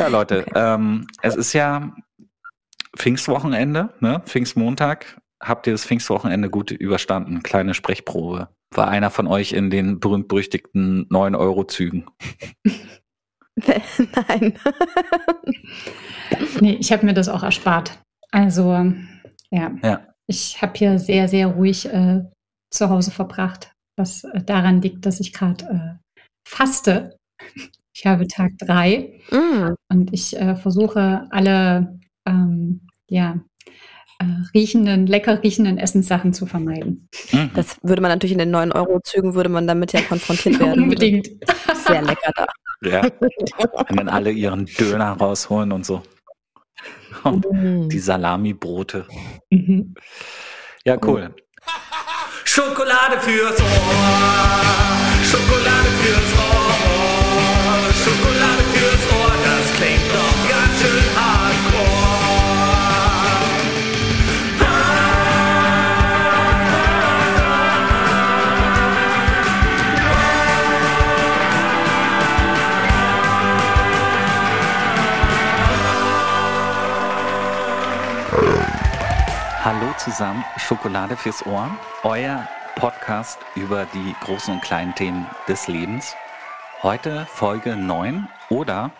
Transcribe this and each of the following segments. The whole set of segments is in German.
Ja, Leute, ähm, es ist ja Pfingstwochenende, ne? Pfingstmontag. Habt ihr das Pfingstwochenende gut überstanden? Kleine Sprechprobe. War einer von euch in den berühmt-berüchtigten 9-Euro-Zügen? Nein. nee, ich habe mir das auch erspart. Also, ja. ja. Ich habe hier sehr, sehr ruhig äh, zu Hause verbracht, was äh, daran liegt, dass ich gerade äh, faste. Ich habe Tag drei mm. und ich äh, versuche alle ähm, ja, äh, riechenden, lecker riechenden Essenssachen zu vermeiden. Mhm. Das würde man natürlich in den 9-Euro-Zügen, würde man damit ja konfrontiert werden. Unbedingt. Sehr lecker da. Ja. Und dann alle ihren Döner rausholen und so. Mm. Die Salami-Brote. Mhm. Ja, cool. Schokolade fürs Ohr. Schokolade fürs Ohr. Hallo zusammen, Schokolade fürs Ohr, euer Podcast über die großen und kleinen Themen des Lebens. Heute Folge 9 oder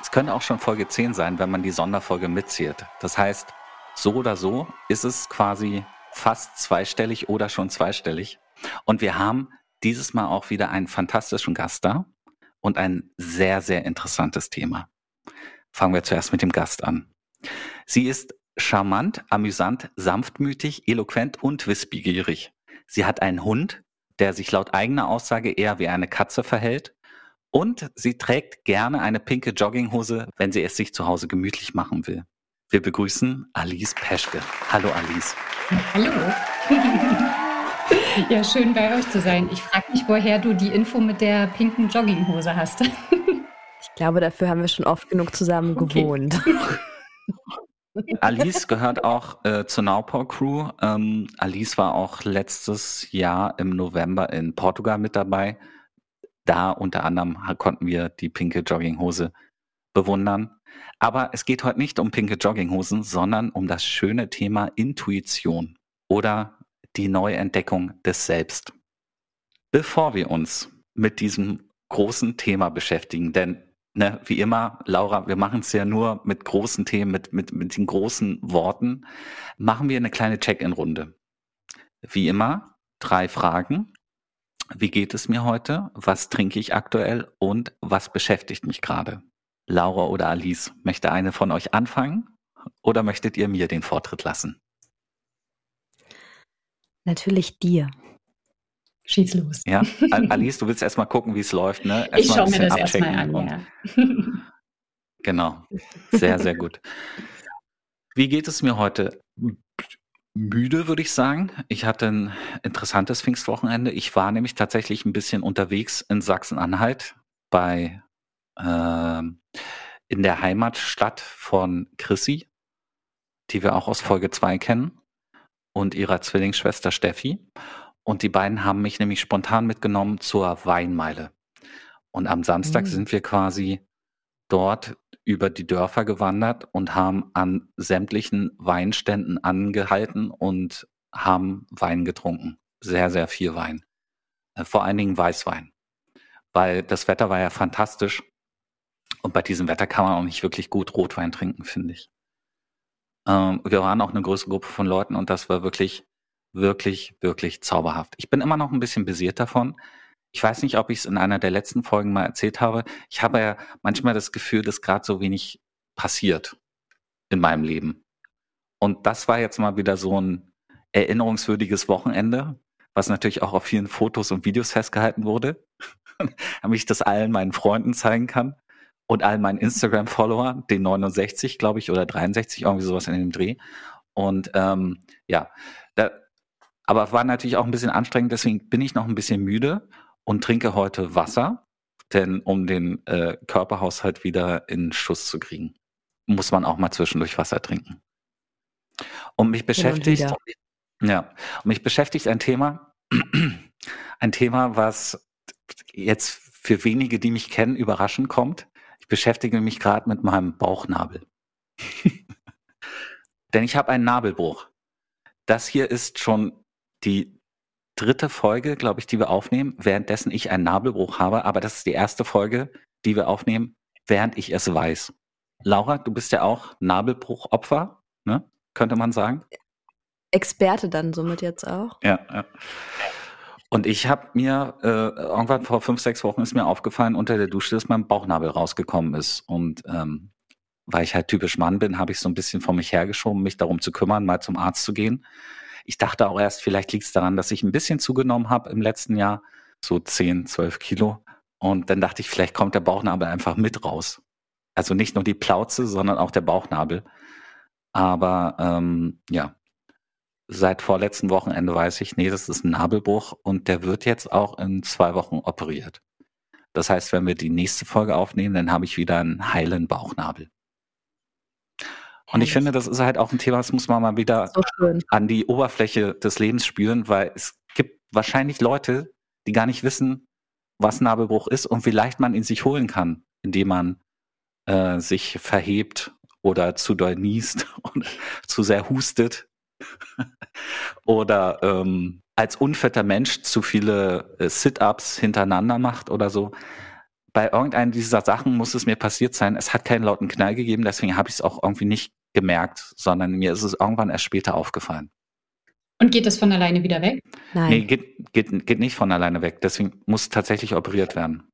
es könnte auch schon Folge 10 sein, wenn man die Sonderfolge mitzählt. Das heißt, so oder so ist es quasi fast zweistellig oder schon zweistellig. Und wir haben dieses Mal auch wieder einen fantastischen Gast da und ein sehr, sehr interessantes Thema. Fangen wir zuerst mit dem Gast an. Sie ist charmant, amüsant, sanftmütig, eloquent und wissbegierig. Sie hat einen Hund, der sich laut eigener Aussage eher wie eine Katze verhält. Und sie trägt gerne eine pinke Jogginghose, wenn sie es sich zu Hause gemütlich machen will. Wir begrüßen Alice Peschke. Hallo Alice. Hallo. ja, schön bei euch zu sein. Ich frage mich, woher du die Info mit der pinken Jogginghose hast. ich glaube, dafür haben wir schon oft genug zusammen okay. gewohnt. Alice gehört auch äh, zur Nowpower Crew. Ähm, Alice war auch letztes Jahr im November in Portugal mit dabei. Da unter anderem konnten wir die pinke Jogginghose bewundern. Aber es geht heute nicht um pinke Jogginghosen, sondern um das schöne Thema Intuition oder die Neuentdeckung des Selbst. Bevor wir uns mit diesem großen Thema beschäftigen, denn ne, wie immer, Laura, wir machen es ja nur mit großen Themen, mit, mit, mit den großen Worten, machen wir eine kleine Check-in-Runde. Wie immer, drei Fragen. Wie geht es mir heute? Was trinke ich aktuell? Und was beschäftigt mich gerade? Laura oder Alice, möchte eine von euch anfangen? Oder möchtet ihr mir den Vortritt lassen? Natürlich dir. Schieß los. Ja, Alice, du willst erstmal gucken, wie es läuft, ne? Erst ich schaue mir das erstmal an, ja. genau. Sehr, sehr gut. Wie geht es mir heute? Müde, würde ich sagen. Ich hatte ein interessantes Pfingstwochenende. Ich war nämlich tatsächlich ein bisschen unterwegs in Sachsen-Anhalt bei äh, in der Heimatstadt von Chrissy, die wir auch aus Folge 2 kennen, und ihrer Zwillingsschwester Steffi. Und die beiden haben mich nämlich spontan mitgenommen zur Weinmeile. Und am Samstag mhm. sind wir quasi dort über die Dörfer gewandert und haben an sämtlichen Weinständen angehalten und haben Wein getrunken. Sehr, sehr viel Wein. Äh, vor allen Dingen Weißwein. Weil das Wetter war ja fantastisch. Und bei diesem Wetter kann man auch nicht wirklich gut Rotwein trinken, finde ich. Ähm, wir waren auch eine größere Gruppe von Leuten und das war wirklich wirklich, wirklich zauberhaft. Ich bin immer noch ein bisschen besiert davon. Ich weiß nicht, ob ich es in einer der letzten Folgen mal erzählt habe. Ich habe ja manchmal das Gefühl, dass gerade so wenig passiert in meinem Leben. Und das war jetzt mal wieder so ein erinnerungswürdiges Wochenende, was natürlich auch auf vielen Fotos und Videos festgehalten wurde, damit ich das allen meinen Freunden zeigen kann und allen meinen Instagram-Followern, den 69, glaube ich, oder 63, irgendwie sowas in dem Dreh. Und ähm, ja, da, aber war natürlich auch ein bisschen anstrengend, deswegen bin ich noch ein bisschen müde und trinke heute Wasser, denn um den äh, Körperhaushalt wieder in Schuss zu kriegen, muss man auch mal zwischendurch Wasser trinken. Und mich beschäftigt, ja, und mich beschäftigt ein Thema, ein Thema, was jetzt für wenige, die mich kennen, überraschend kommt. Ich beschäftige mich gerade mit meinem Bauchnabel. Denn ich habe einen Nabelbruch. Das hier ist schon die dritte Folge, glaube ich, die wir aufnehmen, währenddessen ich einen Nabelbruch habe. Aber das ist die erste Folge, die wir aufnehmen, während ich es weiß. Laura, du bist ja auch Nabelbruchopfer, ne? könnte man sagen. Experte dann somit jetzt auch. Ja, ja. Und ich habe mir, äh, irgendwann vor fünf, sechs Wochen ist mir aufgefallen unter der Dusche, dass mein Bauchnabel rausgekommen ist. Und ähm, weil ich halt typisch Mann bin, habe ich so ein bisschen vor mich hergeschoben, mich darum zu kümmern, mal zum Arzt zu gehen. Ich dachte auch erst, vielleicht liegt es daran, dass ich ein bisschen zugenommen habe im letzten Jahr, so 10, 12 Kilo. Und dann dachte ich, vielleicht kommt der Bauchnabel einfach mit raus. Also nicht nur die Plauze, sondern auch der Bauchnabel. Aber ähm, ja, seit vorletzten Wochenende weiß ich, nee, das ist ein Nabelbruch und der wird jetzt auch in zwei Wochen operiert. Das heißt, wenn wir die nächste Folge aufnehmen, dann habe ich wieder einen heilen Bauchnabel. Und ich finde, das ist halt auch ein Thema, das muss man mal wieder so an die Oberfläche des Lebens spüren, weil es gibt wahrscheinlich Leute, die gar nicht wissen, was Nabelbruch ist und wie leicht man ihn sich holen kann, indem man äh, sich verhebt oder zu doll niest und zu sehr hustet. Oder ähm, als unfitter Mensch zu viele äh, Sit-ups hintereinander macht oder so. Bei irgendeiner dieser Sachen muss es mir passiert sein. Es hat keinen lauten Knall gegeben, deswegen habe ich es auch irgendwie nicht gemerkt, sondern mir ist es irgendwann erst später aufgefallen. Und geht das von alleine wieder weg? Nein. Nee, geht, geht, geht nicht von alleine weg. Deswegen muss tatsächlich operiert werden.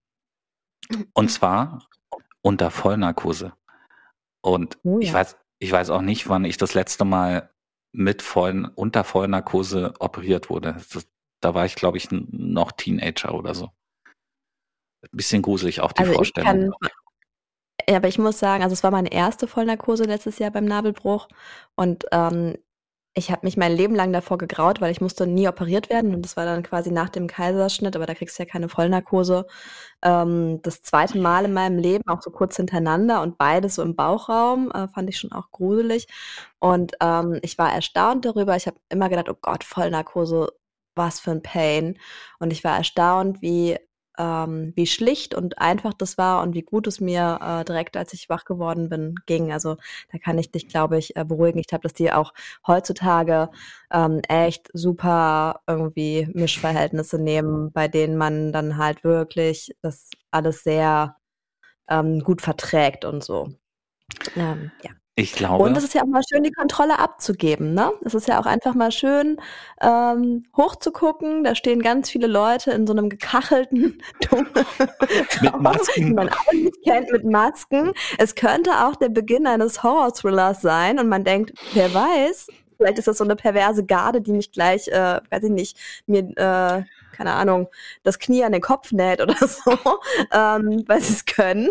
Und zwar unter Vollnarkose. Und oh ja. ich weiß, ich weiß auch nicht, wann ich das letzte Mal mit vollen, unter Vollnarkose operiert wurde. Das, da war ich, glaube ich, noch Teenager oder so. Ein bisschen gruselig auch die also Vorstellung. Ja, aber ich muss sagen, also es war meine erste Vollnarkose letztes Jahr beim Nabelbruch und ähm, ich habe mich mein Leben lang davor gegraut, weil ich musste nie operiert werden und das war dann quasi nach dem Kaiserschnitt, aber da kriegst du ja keine Vollnarkose. Ähm, das zweite Mal in meinem Leben, auch so kurz hintereinander und beides so im Bauchraum, äh, fand ich schon auch gruselig. Und ähm, ich war erstaunt darüber. Ich habe immer gedacht, oh Gott, Vollnarkose, was für ein Pain. Und ich war erstaunt, wie ähm, wie schlicht und einfach das war und wie gut es mir äh, direkt, als ich wach geworden bin, ging. Also da kann ich dich, glaube ich, äh, beruhigen. Ich glaube, dass die auch heutzutage ähm, echt super irgendwie Mischverhältnisse nehmen, bei denen man dann halt wirklich das alles sehr ähm, gut verträgt und so. Ähm, ja. Ich glaube. Und es ist ja auch mal schön, die Kontrolle abzugeben. Ne? Es ist ja auch einfach mal schön, ähm, hochzugucken. Da stehen ganz viele Leute in so einem gekachelten, dummen mit Masken. die man alle nicht kennt, mit Masken. Es könnte auch der Beginn eines Horror-Thrillers sein und man denkt, wer weiß, vielleicht ist das so eine perverse Garde, die mich gleich, äh, weiß ich nicht, mir äh, keine Ahnung, das Knie an den Kopf näht oder so, ähm, weil sie es können.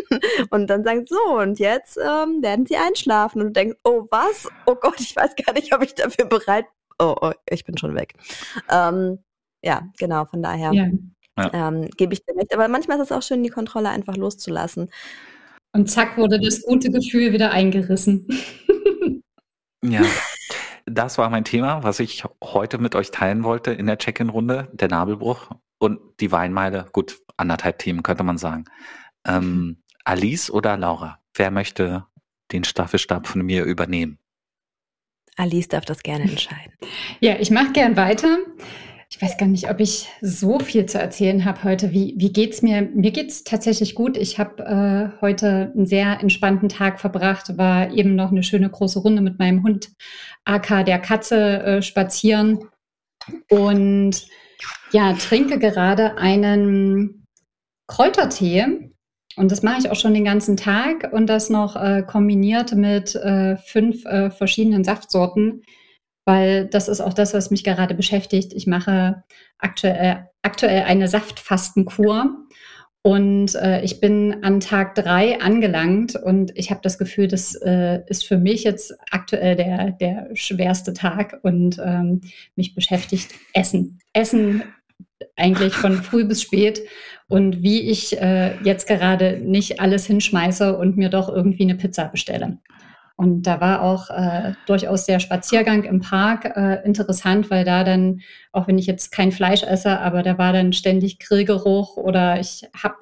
Und dann sagen so, und jetzt ähm, werden sie einschlafen. Und du denkst, oh was? Oh Gott, ich weiß gar nicht, ob ich dafür bereit Oh, oh ich bin schon weg. Ähm, ja, genau, von daher ja. ähm, gebe ich dir recht. Aber manchmal ist es auch schön, die Kontrolle einfach loszulassen. Und zack wurde das gute Gefühl wieder eingerissen. ja, das war mein Thema, was ich heute mit euch teilen wollte in der Check-in-Runde, der Nabelbruch und die Weinmeile. Gut, anderthalb Themen könnte man sagen. Ähm, Alice oder Laura? Wer möchte den Staffelstab von mir übernehmen? Alice darf das gerne entscheiden. Ja, ich mache gern weiter. Ich weiß gar nicht, ob ich so viel zu erzählen habe heute. Wie, wie geht's mir? Mir geht's tatsächlich gut. Ich habe äh, heute einen sehr entspannten Tag verbracht, war eben noch eine schöne große Runde mit meinem Hund AK der Katze äh, spazieren und ja, trinke gerade einen Kräutertee. Und das mache ich auch schon den ganzen Tag und das noch äh, kombiniert mit äh, fünf äh, verschiedenen Saftsorten weil das ist auch das, was mich gerade beschäftigt. Ich mache aktuell, aktuell eine Saftfastenkur und äh, ich bin an Tag drei angelangt und ich habe das Gefühl, das äh, ist für mich jetzt aktuell der, der schwerste Tag und ähm, mich beschäftigt Essen. Essen eigentlich von früh bis spät und wie ich äh, jetzt gerade nicht alles hinschmeiße und mir doch irgendwie eine Pizza bestelle. Und da war auch äh, durchaus der Spaziergang im Park äh, interessant, weil da dann, auch wenn ich jetzt kein Fleisch esse, aber da war dann ständig Grillgeruch oder ich habe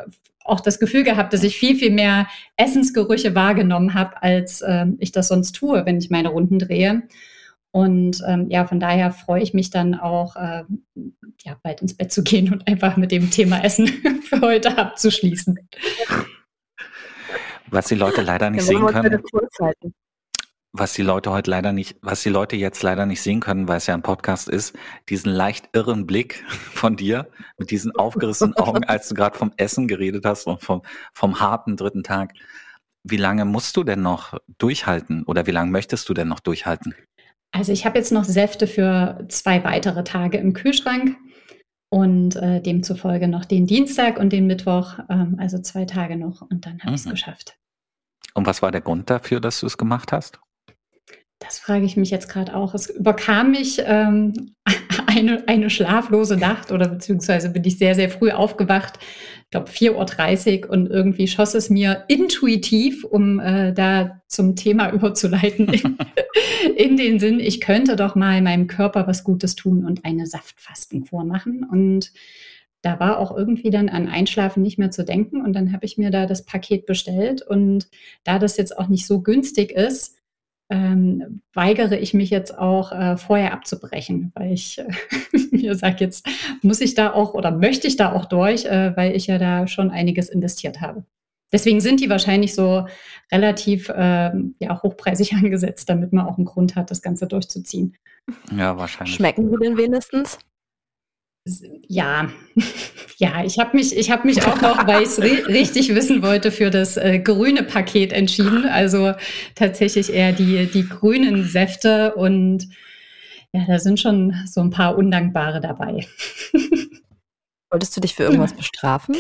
auch das Gefühl gehabt, dass ich viel, viel mehr Essensgerüche wahrgenommen habe, als äh, ich das sonst tue, wenn ich meine Runden drehe. Und ähm, ja, von daher freue ich mich dann auch, äh, ja, bald ins Bett zu gehen und einfach mit dem Thema Essen für heute abzuschließen. Was die Leute leider nicht sehen können was die Leute heute leider nicht, was die Leute jetzt leider nicht sehen können, weil es ja ein Podcast ist, diesen leicht irren Blick von dir mit diesen aufgerissenen Augen, als du gerade vom Essen geredet hast und vom, vom harten dritten Tag. Wie lange musst du denn noch durchhalten oder wie lange möchtest du denn noch durchhalten? Also ich habe jetzt noch Säfte für zwei weitere Tage im Kühlschrank und äh, demzufolge noch den Dienstag und den Mittwoch, ähm, also zwei Tage noch und dann habe mhm. ich es geschafft. Und was war der Grund dafür, dass du es gemacht hast? Das frage ich mich jetzt gerade auch. Es überkam mich ähm, eine, eine schlaflose Nacht oder beziehungsweise bin ich sehr, sehr früh aufgewacht. Ich glaube 4.30 Uhr und irgendwie schoss es mir intuitiv, um äh, da zum Thema überzuleiten, in, in den Sinn, ich könnte doch mal meinem Körper was Gutes tun und eine Saftfastenkur machen. Und da war auch irgendwie dann an Einschlafen nicht mehr zu denken. Und dann habe ich mir da das Paket bestellt. Und da das jetzt auch nicht so günstig ist, ähm, weigere ich mich jetzt auch äh, vorher abzubrechen, weil ich äh, mir sage, jetzt muss ich da auch oder möchte ich da auch durch, äh, weil ich ja da schon einiges investiert habe. Deswegen sind die wahrscheinlich so relativ ähm, ja, hochpreisig angesetzt, damit man auch einen Grund hat, das Ganze durchzuziehen. Ja, wahrscheinlich. Schmecken sie denn wenigstens? Ja, ja, ich habe mich, ich habe mich auch noch, weil ich es richtig wissen wollte, für das äh, grüne Paket entschieden. Also tatsächlich eher die, die grünen Säfte und ja, da sind schon so ein paar Undankbare dabei. Wolltest du dich für irgendwas bestrafen?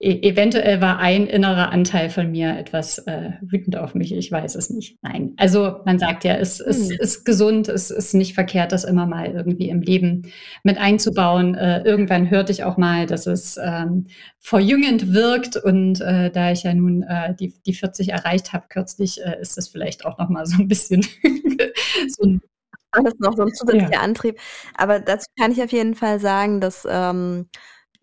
E eventuell war ein innerer Anteil von mir etwas äh, wütend auf mich. Ich weiß es nicht. Nein. Also man sagt ja, es, es hm. ist gesund, es ist nicht verkehrt, das immer mal irgendwie im Leben mit einzubauen. Äh, irgendwann hörte ich auch mal, dass es ähm, verjüngend wirkt. Und äh, da ich ja nun äh, die, die 40 erreicht habe kürzlich, äh, ist das vielleicht auch noch mal so ein bisschen so ein alles noch so ein zusätzlicher ja. Antrieb. Aber dazu kann ich auf jeden Fall sagen, dass ähm,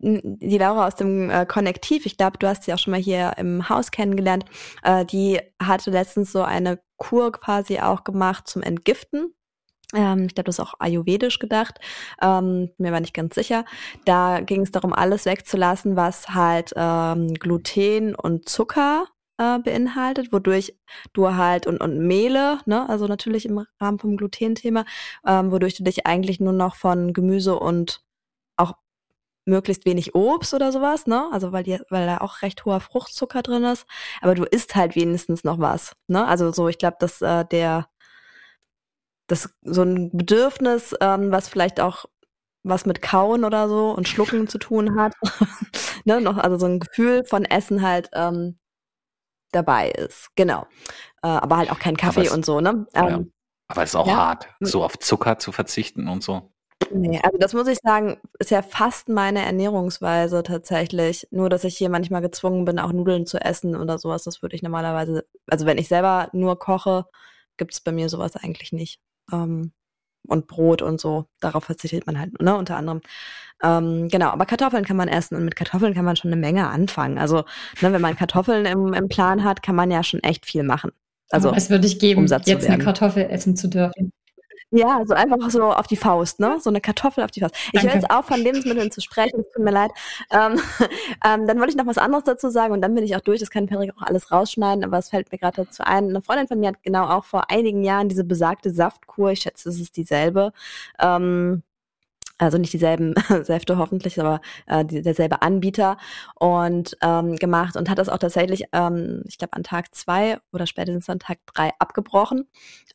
die Laura aus dem äh, Konnektiv, ich glaube, du hast sie auch schon mal hier im Haus kennengelernt, äh, die hatte letztens so eine Kur quasi auch gemacht zum Entgiften. Ähm, ich glaube, das ist auch ayurvedisch gedacht. Ähm, mir war nicht ganz sicher. Da ging es darum, alles wegzulassen, was halt ähm, Gluten und Zucker äh, beinhaltet, wodurch du halt und, und Mehle, ne, also natürlich im Rahmen vom Gluten-Thema, ähm, wodurch du dich eigentlich nur noch von Gemüse und möglichst wenig Obst oder sowas, ne? Also weil die, weil da auch recht hoher Fruchtzucker drin ist. Aber du isst halt wenigstens noch was, ne? Also so, ich glaube, dass äh, der das so ein Bedürfnis, ähm, was vielleicht auch was mit Kauen oder so und Schlucken zu tun hat, ne? Noch also so ein Gefühl von Essen halt ähm, dabei ist, genau. Äh, aber halt auch kein Kaffee es, und so, ne? Ähm, ja. Aber es ist auch ja. hart, so auf Zucker zu verzichten und so. Nee, also das muss ich sagen, ist ja fast meine Ernährungsweise tatsächlich. Nur, dass ich hier manchmal gezwungen bin, auch Nudeln zu essen oder sowas. Das würde ich normalerweise, also wenn ich selber nur koche, gibt es bei mir sowas eigentlich nicht. Ähm, und Brot und so, darauf verzichtet man halt, ne, unter anderem. Ähm, genau, aber Kartoffeln kann man essen und mit Kartoffeln kann man schon eine Menge anfangen. Also, ne, wenn man Kartoffeln im, im Plan hat, kann man ja schon echt viel machen. Also, es würde ich geben, jetzt eine Kartoffel essen zu dürfen. Ja, so einfach so auf die Faust, ne? So eine Kartoffel auf die Faust. Ich höre jetzt auf, von Lebensmitteln zu sprechen, es tut mir leid. Ähm, ähm, dann wollte ich noch was anderes dazu sagen und dann bin ich auch durch. Das kann Patrick auch alles rausschneiden, aber es fällt mir gerade dazu ein. Eine Freundin von mir hat genau auch vor einigen Jahren diese besagte Saftkur, ich schätze, es ist dieselbe, ähm, also nicht dieselben Säfte hoffentlich, aber äh, derselbe Anbieter und ähm, gemacht und hat das auch tatsächlich, ähm, ich glaube, an Tag zwei oder spätestens an Tag drei abgebrochen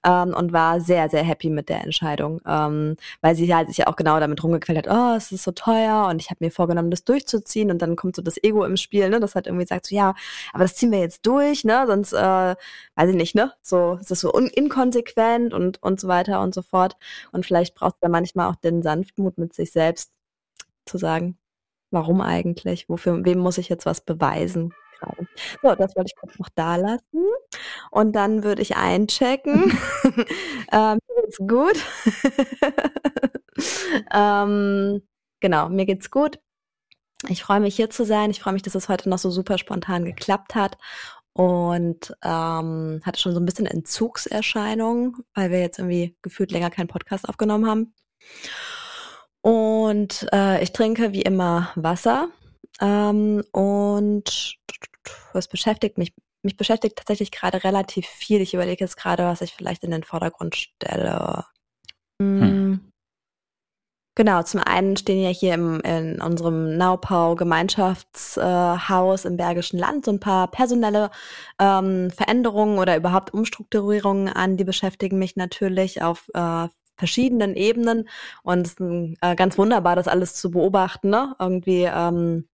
ähm, und war sehr, sehr happy mit der Entscheidung, ähm, weil sie halt sich ja auch genau damit rumgequält hat, oh, es ist so teuer und ich habe mir vorgenommen, das durchzuziehen und dann kommt so das Ego im Spiel, ne, das halt irgendwie sagt so, ja, aber das ziehen wir jetzt durch, ne, sonst, äh, weiß ich nicht, ne, so, es ist so inkonsequent und, und so weiter und so fort und vielleicht braucht es da manchmal auch den Sanftmut mit sich selbst zu sagen, warum eigentlich? Wofür, wem muss ich jetzt was beweisen? So, das wollte ich kurz noch da lassen. und dann würde ich einchecken. ähm, mir geht's gut. ähm, genau, mir geht's gut. Ich freue mich hier zu sein. Ich freue mich, dass es heute noch so super spontan geklappt hat und ähm, hatte schon so ein bisschen Entzugserscheinungen, weil wir jetzt irgendwie gefühlt länger keinen Podcast aufgenommen haben. Und äh, ich trinke wie immer Wasser. Ähm, und was beschäftigt mich? Mich beschäftigt tatsächlich gerade relativ viel. Ich überlege jetzt gerade, was ich vielleicht in den Vordergrund stelle. Hm. hm. Genau, zum einen stehen ja hier im, in unserem Naupau Gemeinschaftshaus äh, im Bergischen Land so ein paar personelle ähm, Veränderungen oder überhaupt Umstrukturierungen an, die beschäftigen mich natürlich auf äh, verschiedenen Ebenen und es ist äh, ganz wunderbar, das alles zu beobachten, ne? Irgendwie ähm,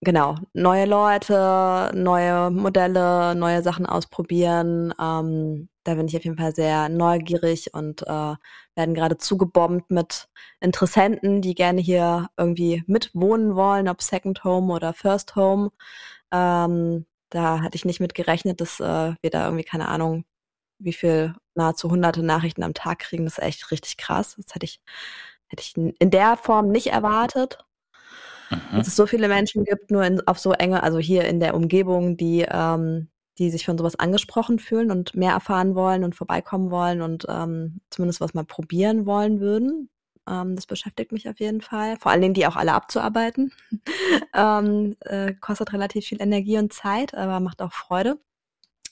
genau, neue Leute, neue Modelle, neue Sachen ausprobieren. Ähm, da bin ich auf jeden Fall sehr neugierig und äh, werden gerade zugebombt mit Interessenten, die gerne hier irgendwie mitwohnen wollen, ob Second Home oder First Home. Ähm, da hatte ich nicht mit gerechnet, dass äh, wir da irgendwie, keine Ahnung, wie viel nahezu hunderte Nachrichten am Tag kriegen. Das ist echt richtig krass. Das hätte ich, hätte ich in der Form nicht erwartet. Mhm. Dass es so viele Menschen gibt, nur in, auf so enge, also hier in der Umgebung, die ähm, die sich von sowas angesprochen fühlen und mehr erfahren wollen und vorbeikommen wollen und ähm, zumindest was mal probieren wollen würden. Ähm, das beschäftigt mich auf jeden Fall. Vor allen Dingen, die auch alle abzuarbeiten. ähm, äh, kostet relativ viel Energie und Zeit, aber macht auch Freude,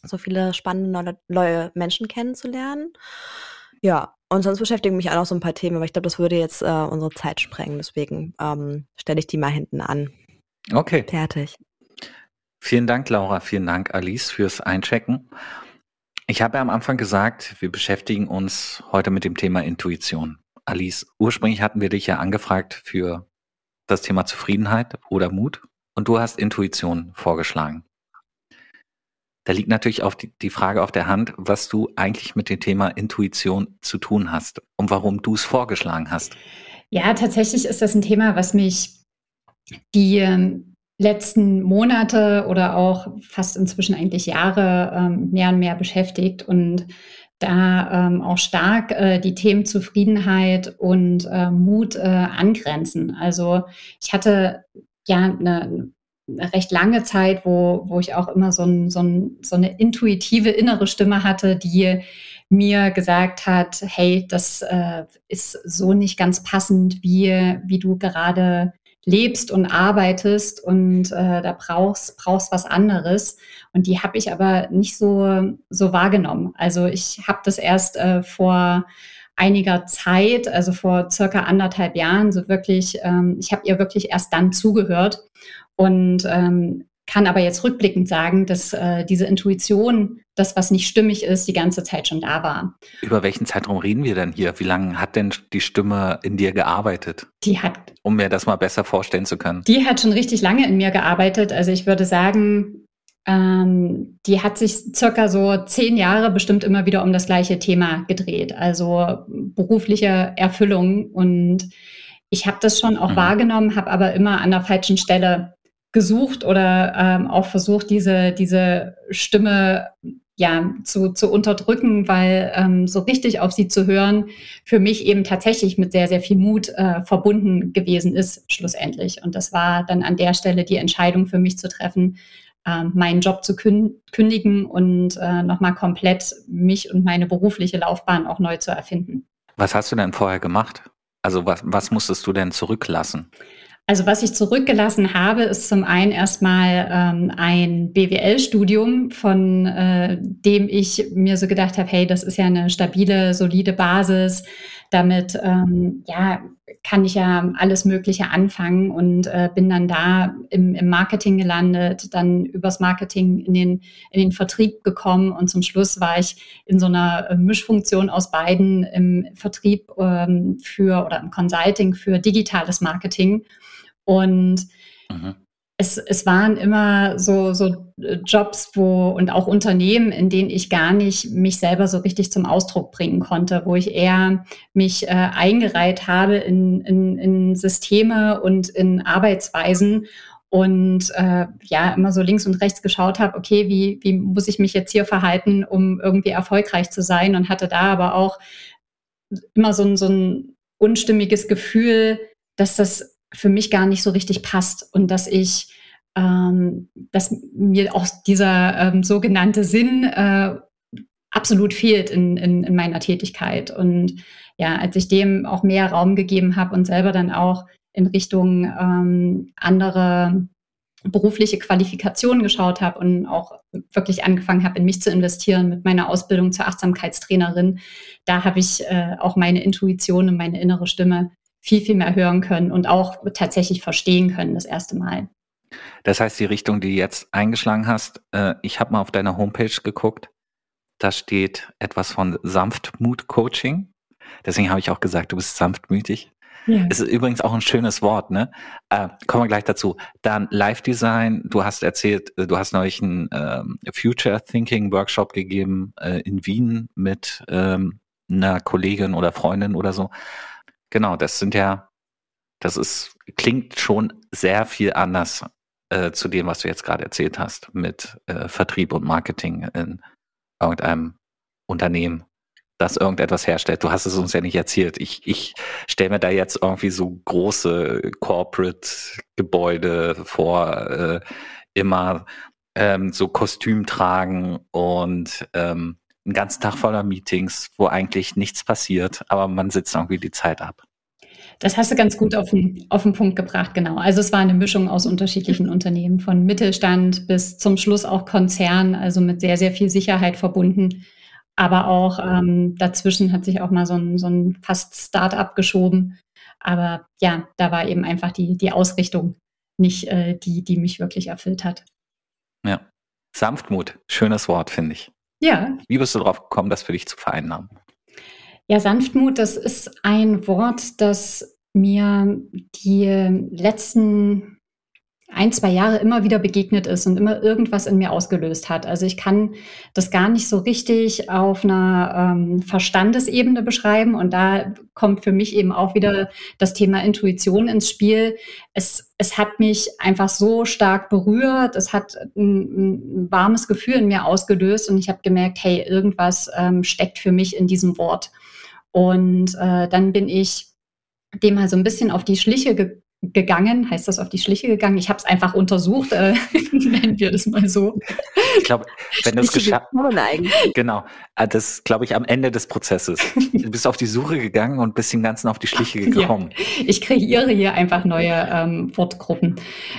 so viele spannende neue Menschen kennenzulernen. Ja, und sonst beschäftigen mich auch noch so ein paar Themen, aber ich glaube, das würde jetzt äh, unsere Zeit sprengen. Deswegen ähm, stelle ich die mal hinten an. Okay. Fertig. Vielen Dank, Laura. Vielen Dank, Alice, fürs Einchecken. Ich habe ja am Anfang gesagt, wir beschäftigen uns heute mit dem Thema Intuition. Alice, ursprünglich hatten wir dich ja angefragt für das Thema Zufriedenheit oder Mut und du hast Intuition vorgeschlagen. Da liegt natürlich auch die, die Frage auf der Hand, was du eigentlich mit dem Thema Intuition zu tun hast und warum du es vorgeschlagen hast. Ja, tatsächlich ist das ein Thema, was mich die ähm, letzten Monate oder auch fast inzwischen eigentlich Jahre ähm, mehr und mehr beschäftigt und da ähm, auch stark äh, die Themen Zufriedenheit und äh, Mut äh, angrenzen. Also ich hatte ja eine, eine, recht lange Zeit, wo, wo ich auch immer so, ein, so, ein, so eine intuitive innere Stimme hatte, die mir gesagt hat, hey, das äh, ist so nicht ganz passend, wie, wie du gerade lebst und arbeitest und äh, da brauchst, brauchst was anderes. Und die habe ich aber nicht so, so wahrgenommen. Also ich habe das erst äh, vor einiger Zeit, also vor circa anderthalb Jahren, so wirklich, ähm, ich habe ihr wirklich erst dann zugehört und ähm, kann aber jetzt rückblickend sagen, dass äh, diese Intuition, das, was nicht stimmig ist, die ganze Zeit schon da war. Über welchen Zeitraum reden wir denn hier? Wie lange hat denn die Stimme in dir gearbeitet? Die hat. Um mir das mal besser vorstellen zu können. Die hat schon richtig lange in mir gearbeitet. Also ich würde sagen, ähm, die hat sich circa so zehn Jahre bestimmt immer wieder um das gleiche Thema gedreht. Also berufliche Erfüllung. Und ich habe das schon auch mhm. wahrgenommen, habe aber immer an der falschen Stelle gesucht oder ähm, auch versucht, diese, diese Stimme ja, zu, zu unterdrücken, weil ähm, so richtig auf sie zu hören, für mich eben tatsächlich mit sehr, sehr viel Mut äh, verbunden gewesen ist, schlussendlich. Und das war dann an der Stelle die Entscheidung für mich zu treffen, äh, meinen Job zu kündigen und äh, nochmal komplett mich und meine berufliche Laufbahn auch neu zu erfinden. Was hast du denn vorher gemacht? Also was, was musstest du denn zurücklassen? Also was ich zurückgelassen habe, ist zum einen erstmal ähm, ein BWL-Studium, von äh, dem ich mir so gedacht habe, hey, das ist ja eine stabile, solide Basis. Damit ähm, ja, kann ich ja alles Mögliche anfangen und äh, bin dann da im, im, Marketing gelandet, dann übers Marketing in den, in den Vertrieb gekommen und zum Schluss war ich in so einer äh, Mischfunktion aus beiden im Vertrieb ähm, für oder im Consulting für digitales Marketing und mhm. es, es waren immer so, so äh, Jobs, wo und auch Unternehmen, in denen ich gar nicht mich selber so richtig zum Ausdruck bringen konnte, wo ich eher mich äh, eingereiht habe in, in, in Systeme und in Arbeitsweisen und äh, ja, immer so links und rechts geschaut habe, okay, wie, wie muss ich mich jetzt hier verhalten, um irgendwie erfolgreich zu sein und hatte da aber auch immer so ein, so ein unstimmiges Gefühl, dass das für mich gar nicht so richtig passt und dass ich ähm, dass mir auch dieser ähm, sogenannte Sinn äh, absolut fehlt in, in, in meiner Tätigkeit. Und ja, als ich dem auch mehr Raum gegeben habe und selber dann auch in Richtung ähm, andere berufliche Qualifikationen geschaut habe und auch wirklich angefangen habe, in mich zu investieren mit meiner Ausbildung zur Achtsamkeitstrainerin, da habe ich äh, auch meine Intuition und meine innere Stimme viel, viel mehr hören können und auch tatsächlich verstehen können das erste Mal. Das heißt, die Richtung, die du jetzt eingeschlagen hast, äh, ich habe mal auf deiner Homepage geguckt, da steht etwas von Sanftmut-Coaching. Deswegen habe ich auch gesagt, du bist sanftmütig. Ja. Es ist übrigens auch ein schönes Wort, ne? Äh, kommen wir gleich dazu. Dann Live Design. Du hast erzählt, äh, du hast neulich einen ähm, Future Thinking Workshop gegeben äh, in Wien mit ähm, einer Kollegin oder Freundin oder so. Genau, das sind ja, das ist klingt schon sehr viel anders äh, zu dem, was du jetzt gerade erzählt hast mit äh, Vertrieb und Marketing in irgendeinem Unternehmen, das irgendetwas herstellt. Du hast es uns ja nicht erzählt. Ich, ich stelle mir da jetzt irgendwie so große Corporate-Gebäude vor, äh, immer ähm, so Kostüm tragen und ähm, einen ganzen Tag voller Meetings, wo eigentlich nichts passiert, aber man sitzt irgendwie die Zeit ab. Das hast du ganz gut auf den, auf den Punkt gebracht, genau. Also es war eine Mischung aus unterschiedlichen Unternehmen, von Mittelstand bis zum Schluss auch Konzern, also mit sehr, sehr viel Sicherheit verbunden. Aber auch ähm, dazwischen hat sich auch mal so ein, so ein fast Start-up geschoben. Aber ja, da war eben einfach die, die Ausrichtung nicht äh, die, die mich wirklich erfüllt hat. Ja. Sanftmut, schönes Wort, finde ich. Ja. Wie bist du darauf gekommen, das für dich zu vereinnahmen? Ja, Sanftmut, das ist ein Wort, das mir die letzten ein, zwei Jahre immer wieder begegnet ist und immer irgendwas in mir ausgelöst hat. Also ich kann das gar nicht so richtig auf einer ähm, Verstandesebene beschreiben. Und da kommt für mich eben auch wieder das Thema Intuition ins Spiel. Es, es hat mich einfach so stark berührt. Es hat ein, ein warmes Gefühl in mir ausgelöst und ich habe gemerkt, hey, irgendwas ähm, steckt für mich in diesem Wort. Und äh, dann bin ich dem mal so ein bisschen auf die Schliche ge gegangen, heißt das auf die Schliche gegangen? Ich habe es einfach untersucht, äh, nennen wir das mal so. Ich glaube, wenn du es geschafft hast. Genau, ah, das glaube ich am Ende des Prozesses. Du bist auf die Suche gegangen und bist dem Ganzen auf die Schliche gekommen. Ja, ich kreiere hier einfach neue ähm, Wortgruppen.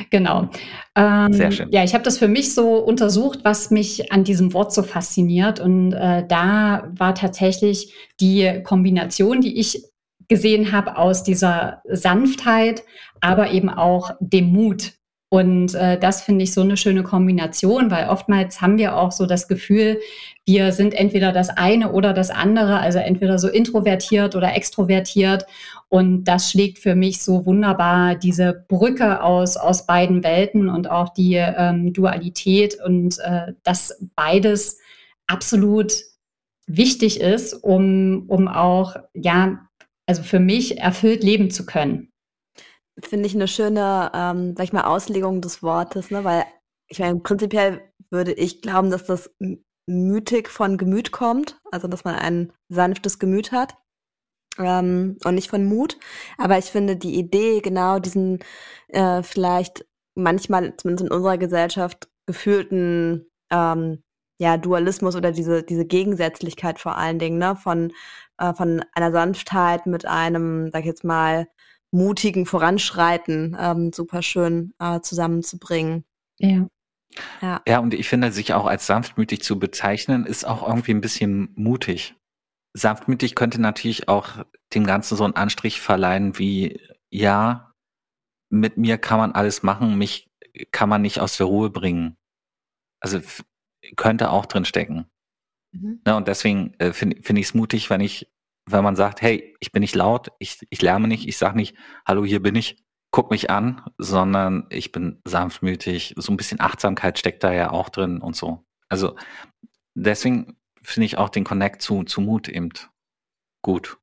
Genau. Ähm, Sehr schön. Ja, ich habe das für mich so untersucht, was mich an diesem Wort so fasziniert. Und äh, da war tatsächlich die Kombination, die ich gesehen habe aus dieser Sanftheit, aber eben auch dem Mut. Und äh, das finde ich so eine schöne Kombination, weil oftmals haben wir auch so das Gefühl, wir sind entweder das eine oder das andere, also entweder so introvertiert oder extrovertiert. Und das schlägt für mich so wunderbar diese Brücke aus, aus beiden Welten und auch die ähm, Dualität und äh, dass beides absolut wichtig ist, um, um auch ja also für mich erfüllt leben zu können. Finde ich eine schöne, ähm, sag ich mal, Auslegung des Wortes, ne? weil ich meine, prinzipiell würde ich glauben, dass das mütig von Gemüt kommt, also dass man ein sanftes Gemüt hat ähm, und nicht von Mut. Aber ich finde die Idee, genau diesen äh, vielleicht manchmal, zumindest in unserer Gesellschaft, gefühlten ähm, ja, Dualismus oder diese, diese Gegensätzlichkeit vor allen Dingen, ne, von äh, von einer Sanftheit mit einem, sag ich jetzt mal, mutigen Voranschreiten ähm, super schön äh, zusammenzubringen. Ja. Ja. ja, und ich finde, sich auch als sanftmütig zu bezeichnen, ist auch irgendwie ein bisschen mutig. Sanftmütig könnte natürlich auch dem Ganzen so einen Anstrich verleihen wie, ja, mit mir kann man alles machen, mich kann man nicht aus der Ruhe bringen. Also könnte auch drin stecken. Mhm. Ne, und deswegen äh, finde find ich es mutig, wenn ich, wenn man sagt, hey, ich bin nicht laut, ich, ich lärme nicht, ich sage nicht, hallo, hier bin ich, guck mich an, sondern ich bin sanftmütig. So ein bisschen Achtsamkeit steckt da ja auch drin und so. Also deswegen finde ich auch den Connect zu, zu Mut eben gut.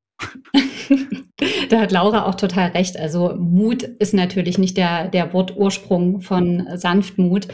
da hat Laura auch total recht. Also Mut ist natürlich nicht der, der Wortursprung von Sanftmut.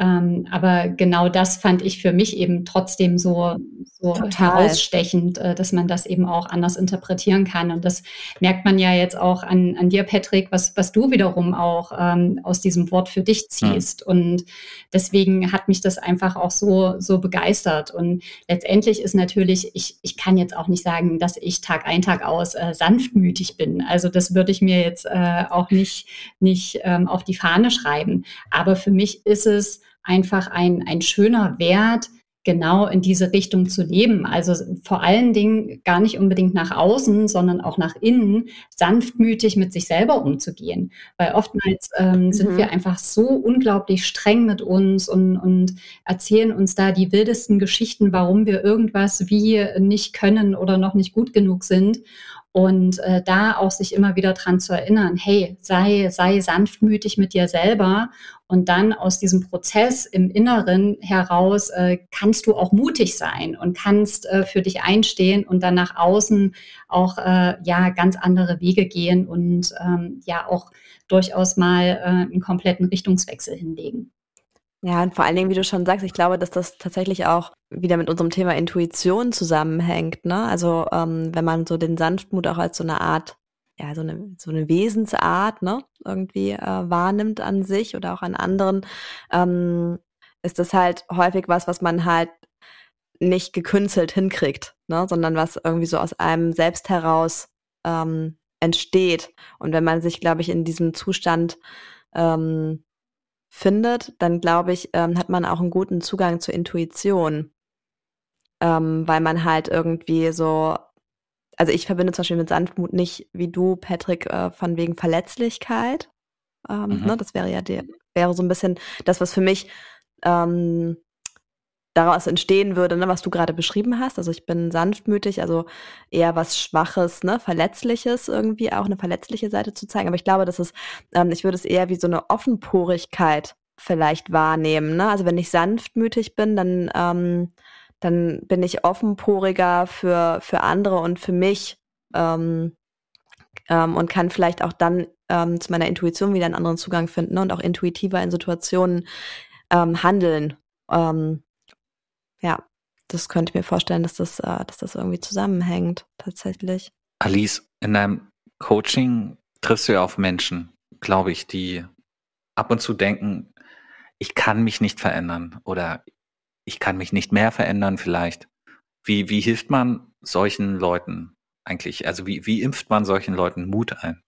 Ähm, aber genau das fand ich für mich eben trotzdem so, so herausstechend, äh, dass man das eben auch anders interpretieren kann. Und das merkt man ja jetzt auch an, an dir, Patrick, was, was du wiederum auch ähm, aus diesem Wort für dich ziehst. Ja. Und deswegen hat mich das einfach auch so, so begeistert. Und letztendlich ist natürlich, ich, ich kann jetzt auch nicht sagen, dass ich Tag ein, Tag aus äh, sanftmütig bin. Also das würde ich mir jetzt äh, auch nicht, nicht ähm, auf die Fahne schreiben. Aber für mich ist es einfach ein, ein schöner Wert, genau in diese Richtung zu leben. Also vor allen Dingen gar nicht unbedingt nach außen, sondern auch nach innen, sanftmütig mit sich selber umzugehen. Weil oftmals ähm, mhm. sind wir einfach so unglaublich streng mit uns und, und erzählen uns da die wildesten Geschichten, warum wir irgendwas wie nicht können oder noch nicht gut genug sind. Und äh, da auch sich immer wieder dran zu erinnern, hey, sei, sei sanftmütig mit dir selber. Und dann aus diesem Prozess im Inneren heraus äh, kannst du auch mutig sein und kannst äh, für dich einstehen und dann nach außen auch äh, ja ganz andere Wege gehen und ähm, ja auch durchaus mal äh, einen kompletten Richtungswechsel hinlegen. Ja, und vor allen Dingen, wie du schon sagst, ich glaube, dass das tatsächlich auch wieder mit unserem Thema Intuition zusammenhängt. Ne? Also ähm, wenn man so den Sanftmut auch als so eine Art, ja, so eine, so eine Wesensart ne, irgendwie äh, wahrnimmt an sich oder auch an anderen, ähm, ist das halt häufig was, was man halt nicht gekünstelt hinkriegt, ne? sondern was irgendwie so aus einem selbst heraus ähm, entsteht. Und wenn man sich, glaube ich, in diesem Zustand ähm, findet, dann glaube ich, ähm, hat man auch einen guten Zugang zur Intuition. Ähm, weil man halt irgendwie so, also ich verbinde zum Beispiel mit Sanftmut nicht wie du, Patrick, äh, von wegen Verletzlichkeit. Ähm, mhm. ne, das wäre ja der, wäre so ein bisschen das, was für mich ähm, daraus entstehen würde, ne, was du gerade beschrieben hast. Also ich bin sanftmütig, also eher was Schwaches, ne, Verletzliches irgendwie, auch eine verletzliche Seite zu zeigen. Aber ich glaube, das ist, ähm, ich würde es eher wie so eine Offenporigkeit vielleicht wahrnehmen. Ne? Also wenn ich sanftmütig bin, dann, ähm, dann bin ich offenporiger für, für andere und für mich ähm, ähm, und kann vielleicht auch dann ähm, zu meiner Intuition wieder einen anderen Zugang finden ne? und auch intuitiver in Situationen ähm, handeln. Ähm, ja, das könnte ich mir vorstellen, dass das, äh, dass das irgendwie zusammenhängt, tatsächlich. Alice, in deinem Coaching triffst du ja auf Menschen, glaube ich, die ab und zu denken, ich kann mich nicht verändern oder ich kann mich nicht mehr verändern vielleicht. Wie, wie hilft man solchen Leuten eigentlich? Also wie, wie impft man solchen Leuten Mut ein?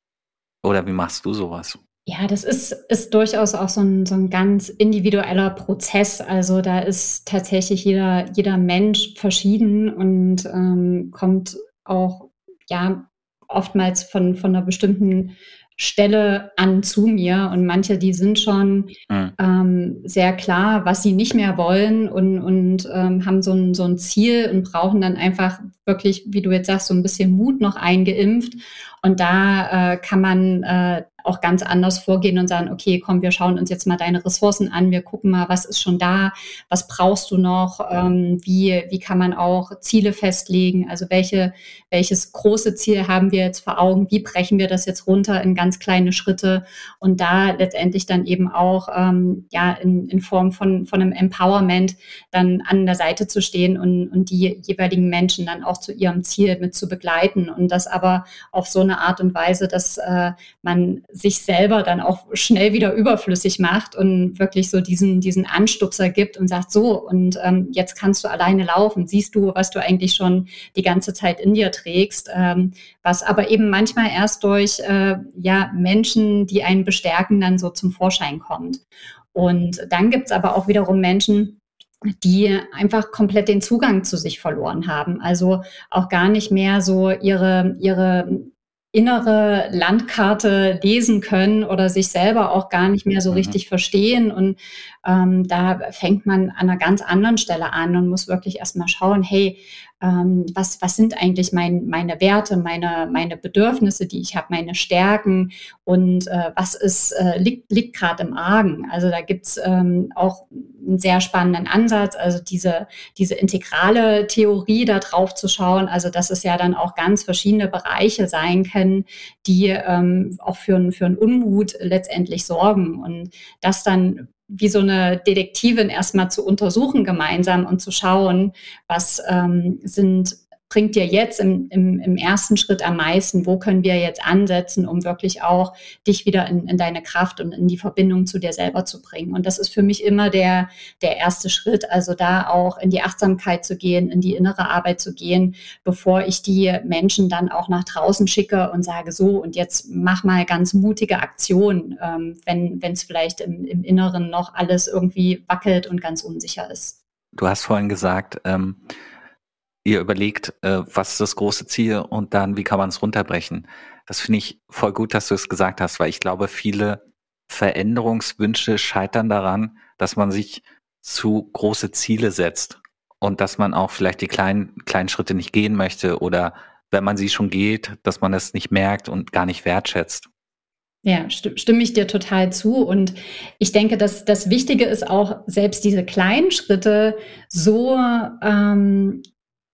Oder wie machst du sowas? Ja, das ist, ist durchaus auch so ein, so ein ganz individueller Prozess. Also da ist tatsächlich jeder, jeder Mensch verschieden und ähm, kommt auch ja oftmals von, von einer bestimmten Stelle an zu mir und manche, die sind schon mhm. ähm, sehr klar, was sie nicht mehr wollen und, und ähm, haben so ein, so ein Ziel und brauchen dann einfach wirklich, wie du jetzt sagst, so ein bisschen Mut noch eingeimpft. Und da äh, kann man äh, auch ganz anders vorgehen und sagen, okay, komm, wir schauen uns jetzt mal deine Ressourcen an, wir gucken mal, was ist schon da, was brauchst du noch, ähm, wie, wie kann man auch Ziele festlegen, also welche, welches große Ziel haben wir jetzt vor Augen, wie brechen wir das jetzt runter in ganz kleine Schritte? Und da letztendlich dann eben auch ähm, ja in, in Form von, von einem Empowerment dann an der Seite zu stehen und, und die jeweiligen Menschen dann auch zu ihrem Ziel mit zu begleiten. Und das aber auf so eine Art und Weise, dass äh, man sich selber dann auch schnell wieder überflüssig macht und wirklich so diesen, diesen Anstupser gibt und sagt, so, und ähm, jetzt kannst du alleine laufen, siehst du, was du eigentlich schon die ganze Zeit in dir trägst, ähm, was aber eben manchmal erst durch äh, ja, Menschen, die einen bestärken, dann so zum Vorschein kommt. Und dann gibt es aber auch wiederum Menschen, die einfach komplett den Zugang zu sich verloren haben. Also auch gar nicht mehr so ihre, ihre innere Landkarte lesen können oder sich selber auch gar nicht mehr so mhm. richtig verstehen. Und ähm, da fängt man an einer ganz anderen Stelle an und muss wirklich erstmal schauen, hey, ähm, was, was sind eigentlich mein, meine Werte, meine, meine Bedürfnisse, die ich habe, meine Stärken und äh, was ist, äh, liegt, liegt gerade im Argen. Also da gibt's ähm, auch einen sehr spannenden Ansatz, also diese, diese integrale Theorie da drauf zu schauen, also dass es ja dann auch ganz verschiedene Bereiche sein können, die ähm, auch für, für einen Unmut letztendlich sorgen und das dann wie so eine Detektivin erstmal zu untersuchen gemeinsam und zu schauen, was ähm, sind bringt dir jetzt im, im, im ersten Schritt am meisten? Wo können wir jetzt ansetzen, um wirklich auch dich wieder in, in deine Kraft und in die Verbindung zu dir selber zu bringen? Und das ist für mich immer der, der erste Schritt, also da auch in die Achtsamkeit zu gehen, in die innere Arbeit zu gehen, bevor ich die Menschen dann auch nach draußen schicke und sage, so, und jetzt mach mal ganz mutige Aktionen, ähm, wenn es vielleicht im, im Inneren noch alles irgendwie wackelt und ganz unsicher ist. Du hast vorhin gesagt, ähm, ihr überlegt, äh, was ist das große Ziel und dann, wie kann man es runterbrechen. Das finde ich voll gut, dass du es gesagt hast, weil ich glaube, viele Veränderungswünsche scheitern daran, dass man sich zu große Ziele setzt und dass man auch vielleicht die kleinen, kleinen Schritte nicht gehen möchte oder wenn man sie schon geht, dass man es nicht merkt und gar nicht wertschätzt. Ja, stimme ich dir total zu. Und ich denke, dass das Wichtige ist auch, selbst diese kleinen Schritte so ähm,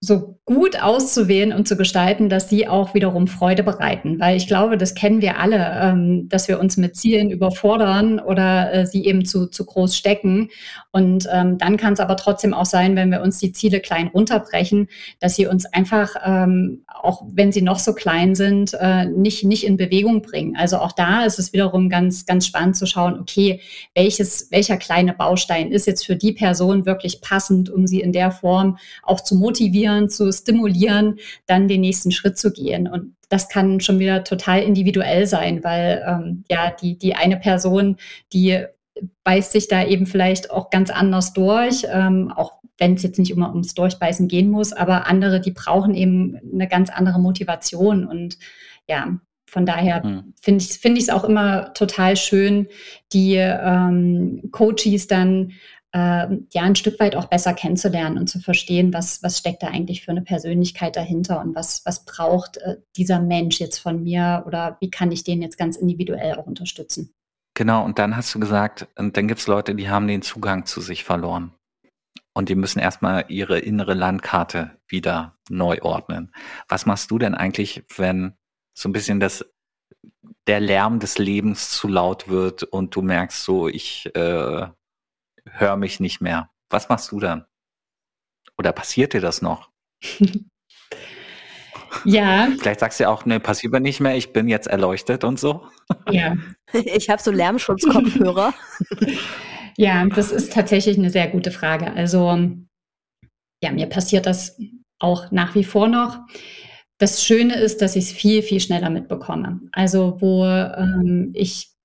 so gut auszuwählen und zu gestalten, dass sie auch wiederum Freude bereiten. Weil ich glaube, das kennen wir alle, ähm, dass wir uns mit Zielen überfordern oder äh, sie eben zu, zu groß stecken. Und ähm, dann kann es aber trotzdem auch sein, wenn wir uns die Ziele klein runterbrechen, dass sie uns einfach, ähm, auch wenn sie noch so klein sind, äh, nicht, nicht in Bewegung bringen. Also auch da ist es wiederum ganz, ganz spannend zu schauen, okay, welches, welcher kleine Baustein ist jetzt für die Person wirklich passend, um sie in der Form auch zu motivieren, zu stimulieren, dann den nächsten Schritt zu gehen. Und das kann schon wieder total individuell sein, weil ähm, ja die, die eine Person, die beißt sich da eben vielleicht auch ganz anders durch, ähm, auch wenn es jetzt nicht immer ums Durchbeißen gehen muss, aber andere, die brauchen eben eine ganz andere Motivation und ja, von daher hm. finde ich es find auch immer total schön, die ähm, Coaches dann äh, ja ein Stück weit auch besser kennenzulernen und zu verstehen, was, was steckt da eigentlich für eine Persönlichkeit dahinter und was, was braucht äh, dieser Mensch jetzt von mir oder wie kann ich den jetzt ganz individuell auch unterstützen. Genau, und dann hast du gesagt, und dann gibt es Leute, die haben den Zugang zu sich verloren. Und die müssen erstmal ihre innere Landkarte wieder neu ordnen. Was machst du denn eigentlich, wenn so ein bisschen das, der Lärm des Lebens zu laut wird und du merkst so, ich äh, hör mich nicht mehr. Was machst du dann? Oder passiert dir das noch? ja. Vielleicht sagst du auch, ne, passiert mir nicht mehr, ich bin jetzt erleuchtet und so. Ja. Ich habe so Lärmschutzkopfhörer. ja, das ist tatsächlich eine sehr gute Frage. Also, ja, mir passiert das auch nach wie vor noch. Das Schöne ist, dass ich es viel, viel schneller mitbekomme. Also, wo ähm, ich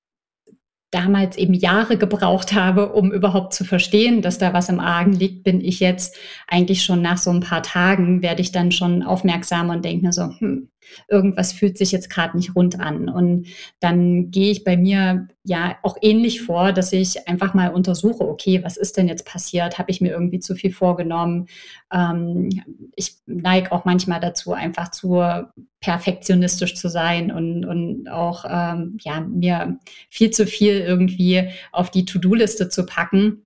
damals eben Jahre gebraucht habe, um überhaupt zu verstehen, dass da was im Argen liegt, bin ich jetzt eigentlich schon nach so ein paar Tagen, werde ich dann schon aufmerksamer und denke mir so, hm, irgendwas fühlt sich jetzt gerade nicht rund an. Und dann gehe ich bei mir ja auch ähnlich vor, dass ich einfach mal untersuche, okay, was ist denn jetzt passiert? Habe ich mir irgendwie zu viel vorgenommen? Ähm, ich neige auch manchmal dazu, einfach zu perfektionistisch zu sein und, und auch ähm, ja, mir viel zu viel irgendwie auf die To-Do-Liste zu packen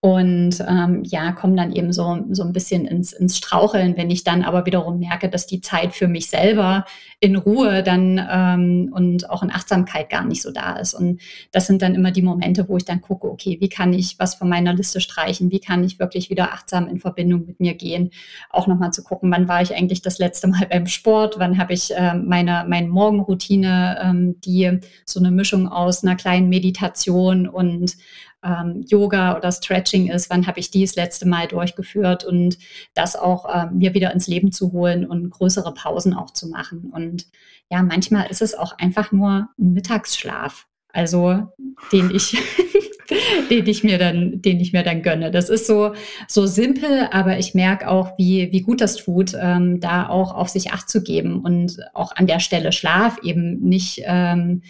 und ähm, ja, komme dann eben so, so ein bisschen ins, ins Straucheln, wenn ich dann aber wiederum merke, dass die Zeit für mich selber in Ruhe dann ähm, und auch in Achtsamkeit gar nicht so da ist. Und das sind dann immer die Momente, wo ich dann gucke, okay, wie kann ich was von meiner Liste streichen? Wie kann ich wirklich wieder achtsam in Verbindung mit mir gehen? Auch nochmal zu gucken, wann war ich eigentlich das letzte Mal beim Sport? Wann habe ich äh, meine, meine Morgenroutine, ähm, die so eine Mischung aus einer kleinen Meditation und ähm, Yoga oder Stretching ist, wann habe ich dies letzte Mal durchgeführt und das auch ähm, mir wieder ins Leben zu holen und größere Pausen auch zu machen. Und ja, manchmal ist es auch einfach nur ein Mittagsschlaf, also den ich den ich mir dann, den ich mir dann gönne. Das ist so, so simpel, aber ich merke auch, wie, wie gut das tut, ähm, da auch auf sich Acht zu geben und auch an der Stelle Schlaf eben nicht, ähm,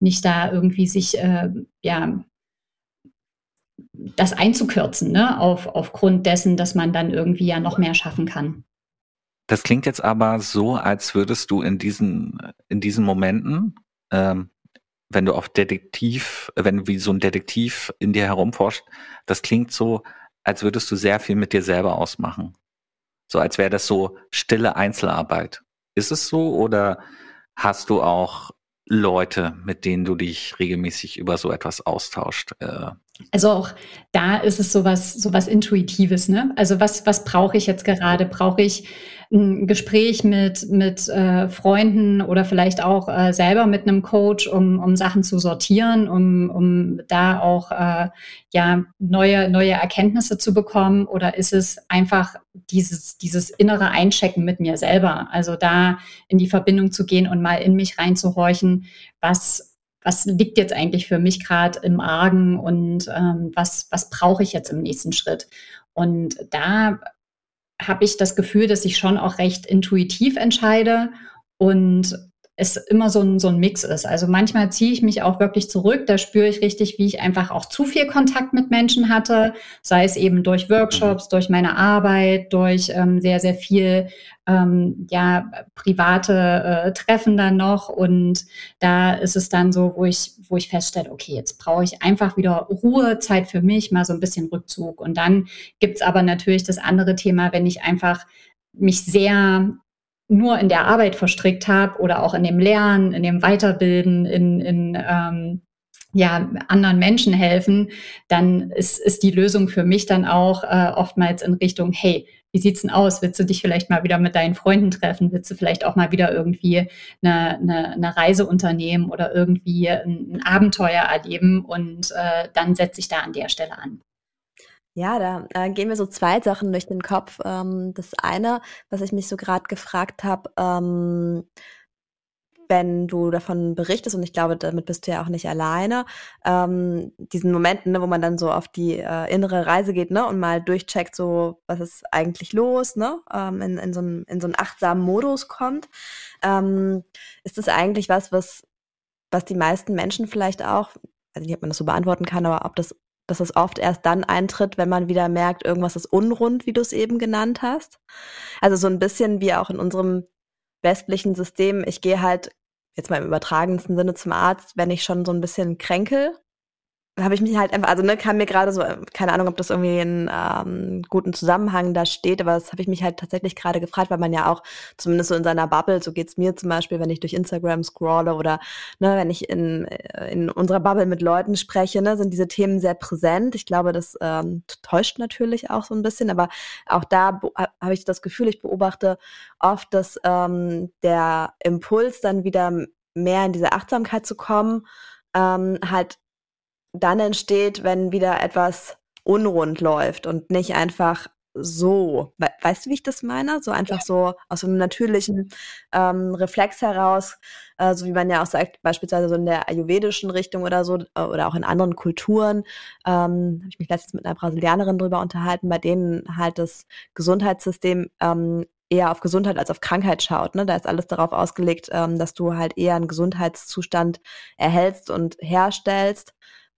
nicht da irgendwie sich, äh, ja, das einzukürzen, ne? Auf, aufgrund dessen, dass man dann irgendwie ja noch mehr schaffen kann. Das klingt jetzt aber so, als würdest du in diesen, in diesen Momenten, ähm, wenn du auf Detektiv, wenn du wie so ein Detektiv in dir herumforscht, das klingt so, als würdest du sehr viel mit dir selber ausmachen. So als wäre das so stille Einzelarbeit. Ist es so oder hast du auch Leute, mit denen du dich regelmäßig über so etwas austauscht? Äh, also auch da ist es sowas, sowas Intuitives, ne? Also was, was brauche ich jetzt gerade? Brauche ich ein Gespräch mit, mit äh, Freunden oder vielleicht auch äh, selber mit einem Coach, um, um Sachen zu sortieren, um, um da auch äh, ja, neue, neue Erkenntnisse zu bekommen? Oder ist es einfach dieses, dieses innere Einchecken mit mir selber? Also da in die Verbindung zu gehen und mal in mich reinzuhorchen, was was liegt jetzt eigentlich für mich gerade im Argen und ähm, was, was brauche ich jetzt im nächsten Schritt? Und da habe ich das Gefühl, dass ich schon auch recht intuitiv entscheide und es immer so ein, so ein Mix ist. Also manchmal ziehe ich mich auch wirklich zurück, da spüre ich richtig, wie ich einfach auch zu viel Kontakt mit Menschen hatte, sei es eben durch Workshops, durch meine Arbeit, durch ähm, sehr, sehr viel ähm, ja, private äh, Treffen dann noch. Und da ist es dann so, wo ich, wo ich feststelle, okay, jetzt brauche ich einfach wieder Ruhe, Zeit für mich, mal so ein bisschen Rückzug. Und dann gibt's aber natürlich das andere Thema, wenn ich einfach mich sehr nur in der Arbeit verstrickt habe oder auch in dem Lernen, in dem Weiterbilden, in, in ähm, ja, anderen Menschen helfen, dann ist, ist die Lösung für mich dann auch äh, oftmals in Richtung, hey, wie sieht's denn aus? Willst du dich vielleicht mal wieder mit deinen Freunden treffen? Willst du vielleicht auch mal wieder irgendwie eine, eine, eine Reise unternehmen oder irgendwie ein, ein Abenteuer erleben? Und äh, dann setze ich da an der Stelle an. Ja, da äh, gehen mir so zwei Sachen durch den Kopf. Ähm, das eine, was ich mich so gerade gefragt habe, ähm, wenn du davon berichtest, und ich glaube, damit bist du ja auch nicht alleine, ähm, diesen Momenten, ne, wo man dann so auf die äh, innere Reise geht, ne, und mal durchcheckt, so, was ist eigentlich los, ne, ähm, in, in, so einen, in so einen achtsamen Modus kommt, ähm, ist das eigentlich was, was, was die meisten Menschen vielleicht auch, also nicht, ob man das so beantworten kann, aber ob das dass es oft erst dann eintritt, wenn man wieder merkt, irgendwas ist unrund, wie du es eben genannt hast. Also so ein bisschen wie auch in unserem westlichen System. Ich gehe halt jetzt mal im übertragensten Sinne zum Arzt, wenn ich schon so ein bisschen kränkel habe ich mich halt einfach, also ne, kam mir gerade so, keine Ahnung, ob das irgendwie in ähm, guten Zusammenhang da steht, aber das habe ich mich halt tatsächlich gerade gefragt, weil man ja auch zumindest so in seiner Bubble, so geht's mir zum Beispiel, wenn ich durch Instagram scrolle oder ne, wenn ich in, äh, in unserer Bubble mit Leuten spreche, ne, sind diese Themen sehr präsent. Ich glaube, das ähm, täuscht natürlich auch so ein bisschen, aber auch da habe ich das Gefühl, ich beobachte oft, dass ähm, der Impuls dann wieder mehr in diese Achtsamkeit zu kommen, ähm, halt dann entsteht, wenn wieder etwas unrund läuft und nicht einfach so. Weißt du, wie ich das meine? So einfach so aus einem natürlichen ähm, Reflex heraus, äh, so wie man ja auch sagt, beispielsweise so in der ayurvedischen Richtung oder so, äh, oder auch in anderen Kulturen. Ähm, Habe ich mich letztens mit einer Brasilianerin drüber unterhalten, bei denen halt das Gesundheitssystem ähm, eher auf Gesundheit als auf Krankheit schaut. Ne? Da ist alles darauf ausgelegt, ähm, dass du halt eher einen Gesundheitszustand erhältst und herstellst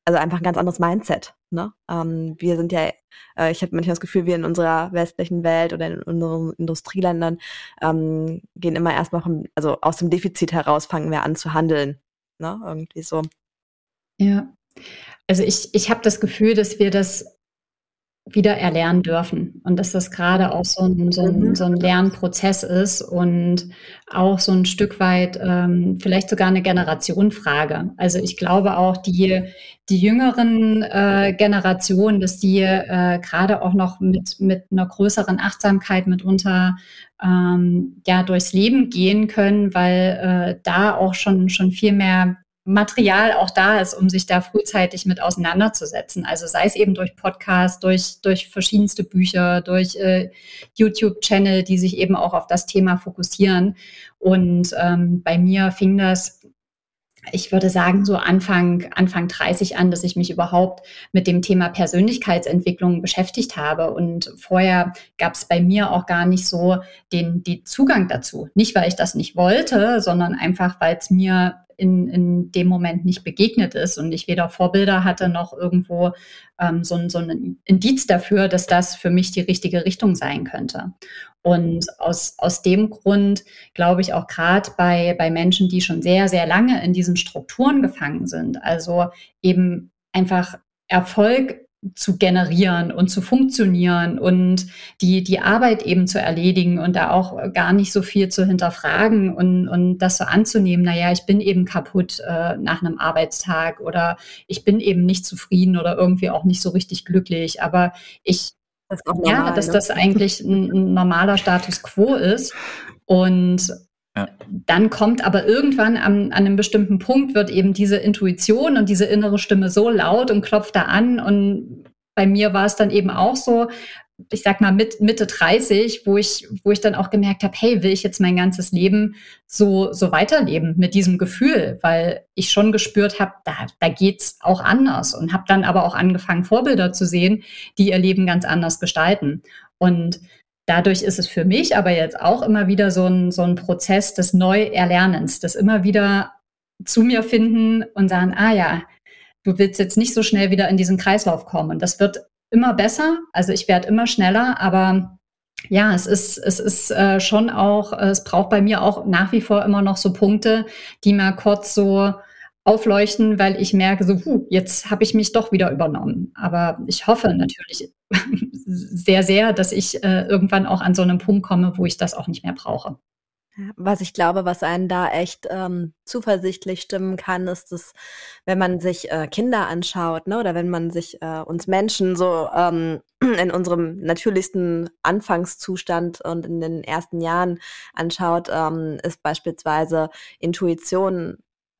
also einfach ein ganz anderes Mindset. Ne? Ähm, wir sind ja, äh, ich habe manchmal das Gefühl, wir in unserer westlichen Welt oder in unseren Industrieländern ähm, gehen immer erstmal vom, also aus dem Defizit heraus fangen wir an zu handeln. Ne? Irgendwie so. Ja. Also ich, ich habe das Gefühl, dass wir das wieder erlernen dürfen. Und dass das gerade auch so ein, so ein, so ein Lernprozess ist und auch so ein Stück weit ähm, vielleicht sogar eine Generationenfrage. Also ich glaube auch, die, die jüngeren äh, Generationen, dass die äh, gerade auch noch mit, mit einer größeren Achtsamkeit mitunter ähm, ja durchs Leben gehen können, weil äh, da auch schon, schon viel mehr Material auch da ist, um sich da frühzeitig mit auseinanderzusetzen. Also sei es eben durch Podcasts, durch, durch verschiedenste Bücher, durch äh, YouTube-Channel, die sich eben auch auf das Thema fokussieren. Und ähm, bei mir fing das, ich würde sagen, so Anfang, Anfang 30 an, dass ich mich überhaupt mit dem Thema Persönlichkeitsentwicklung beschäftigt habe. Und vorher gab es bei mir auch gar nicht so den, den Zugang dazu. Nicht, weil ich das nicht wollte, sondern einfach, weil es mir in, in dem Moment nicht begegnet ist und ich weder Vorbilder hatte noch irgendwo ähm, so, so ein Indiz dafür, dass das für mich die richtige Richtung sein könnte. Und aus, aus dem Grund glaube ich auch gerade bei, bei Menschen, die schon sehr, sehr lange in diesen Strukturen gefangen sind, also eben einfach Erfolg zu generieren und zu funktionieren und die, die Arbeit eben zu erledigen und da auch gar nicht so viel zu hinterfragen und, und das so anzunehmen, naja, ich bin eben kaputt äh, nach einem Arbeitstag oder ich bin eben nicht zufrieden oder irgendwie auch nicht so richtig glücklich, aber ich das normal, ja, dass ne? das eigentlich ein, ein normaler Status quo ist und dann kommt aber irgendwann an, an, einem bestimmten Punkt wird eben diese Intuition und diese innere Stimme so laut und klopft da an. Und bei mir war es dann eben auch so, ich sag mal mit Mitte 30, wo ich, wo ich dann auch gemerkt habe, hey, will ich jetzt mein ganzes Leben so, so weiterleben mit diesem Gefühl, weil ich schon gespürt habe, da, da geht's auch anders und habe dann aber auch angefangen, Vorbilder zu sehen, die ihr Leben ganz anders gestalten. Und Dadurch ist es für mich aber jetzt auch immer wieder so ein, so ein Prozess des Neuerlernens, das immer wieder zu mir finden und sagen, ah ja, du willst jetzt nicht so schnell wieder in diesen Kreislauf kommen. Und das wird immer besser. Also ich werde immer schneller, aber ja, es ist, es ist äh, schon auch, es braucht bei mir auch nach wie vor immer noch so Punkte, die mal kurz so aufleuchten, weil ich merke, so, huh, jetzt habe ich mich doch wieder übernommen. Aber ich hoffe natürlich sehr, sehr, dass ich äh, irgendwann auch an so einen Punkt komme, wo ich das auch nicht mehr brauche. Was ich glaube, was einen da echt ähm, zuversichtlich stimmen kann, ist, dass wenn man sich äh, Kinder anschaut, ne, oder wenn man sich äh, uns Menschen so ähm, in unserem natürlichsten Anfangszustand und in den ersten Jahren anschaut, ähm, ist beispielsweise Intuition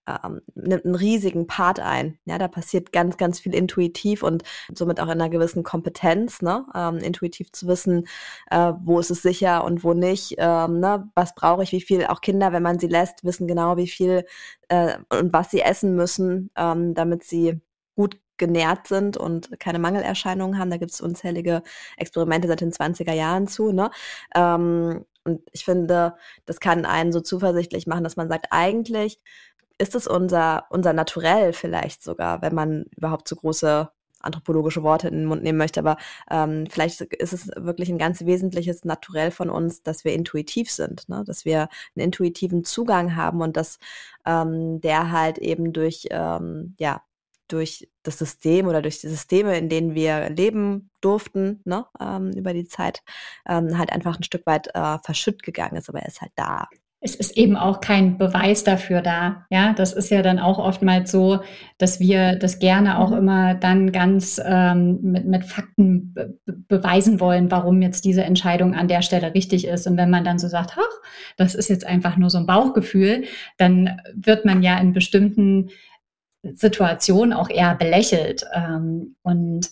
ähm, nimmt einen riesigen Part ein. Ja, da passiert ganz, ganz viel intuitiv und somit auch in einer gewissen Kompetenz, ne? Ähm, intuitiv zu wissen, äh, wo ist es sicher und wo nicht, ähm, ne? was brauche ich, wie viel, auch Kinder, wenn man sie lässt, wissen genau, wie viel äh, und was sie essen müssen, ähm, damit sie gut genährt sind und keine Mangelerscheinungen haben. Da gibt es unzählige Experimente seit den 20er Jahren zu. Ne? Ähm, und ich finde, das kann einen so zuversichtlich machen, dass man sagt, eigentlich ist es unser, unser Naturell vielleicht sogar, wenn man überhaupt so große anthropologische Worte in den Mund nehmen möchte, aber ähm, vielleicht ist es wirklich ein ganz wesentliches Naturell von uns, dass wir intuitiv sind, ne? dass wir einen intuitiven Zugang haben und dass ähm, der halt eben durch, ähm, ja, durch das System oder durch die Systeme, in denen wir leben durften, ne, ähm, über die Zeit, ähm, halt einfach ein Stück weit äh, verschütt gegangen ist, aber er ist halt da es ist eben auch kein Beweis dafür da. Ja, das ist ja dann auch oftmals so, dass wir das gerne auch mhm. immer dann ganz ähm, mit, mit Fakten be beweisen wollen, warum jetzt diese Entscheidung an der Stelle richtig ist. Und wenn man dann so sagt, ach, das ist jetzt einfach nur so ein Bauchgefühl, dann wird man ja in bestimmten Situationen auch eher belächelt. Ähm, und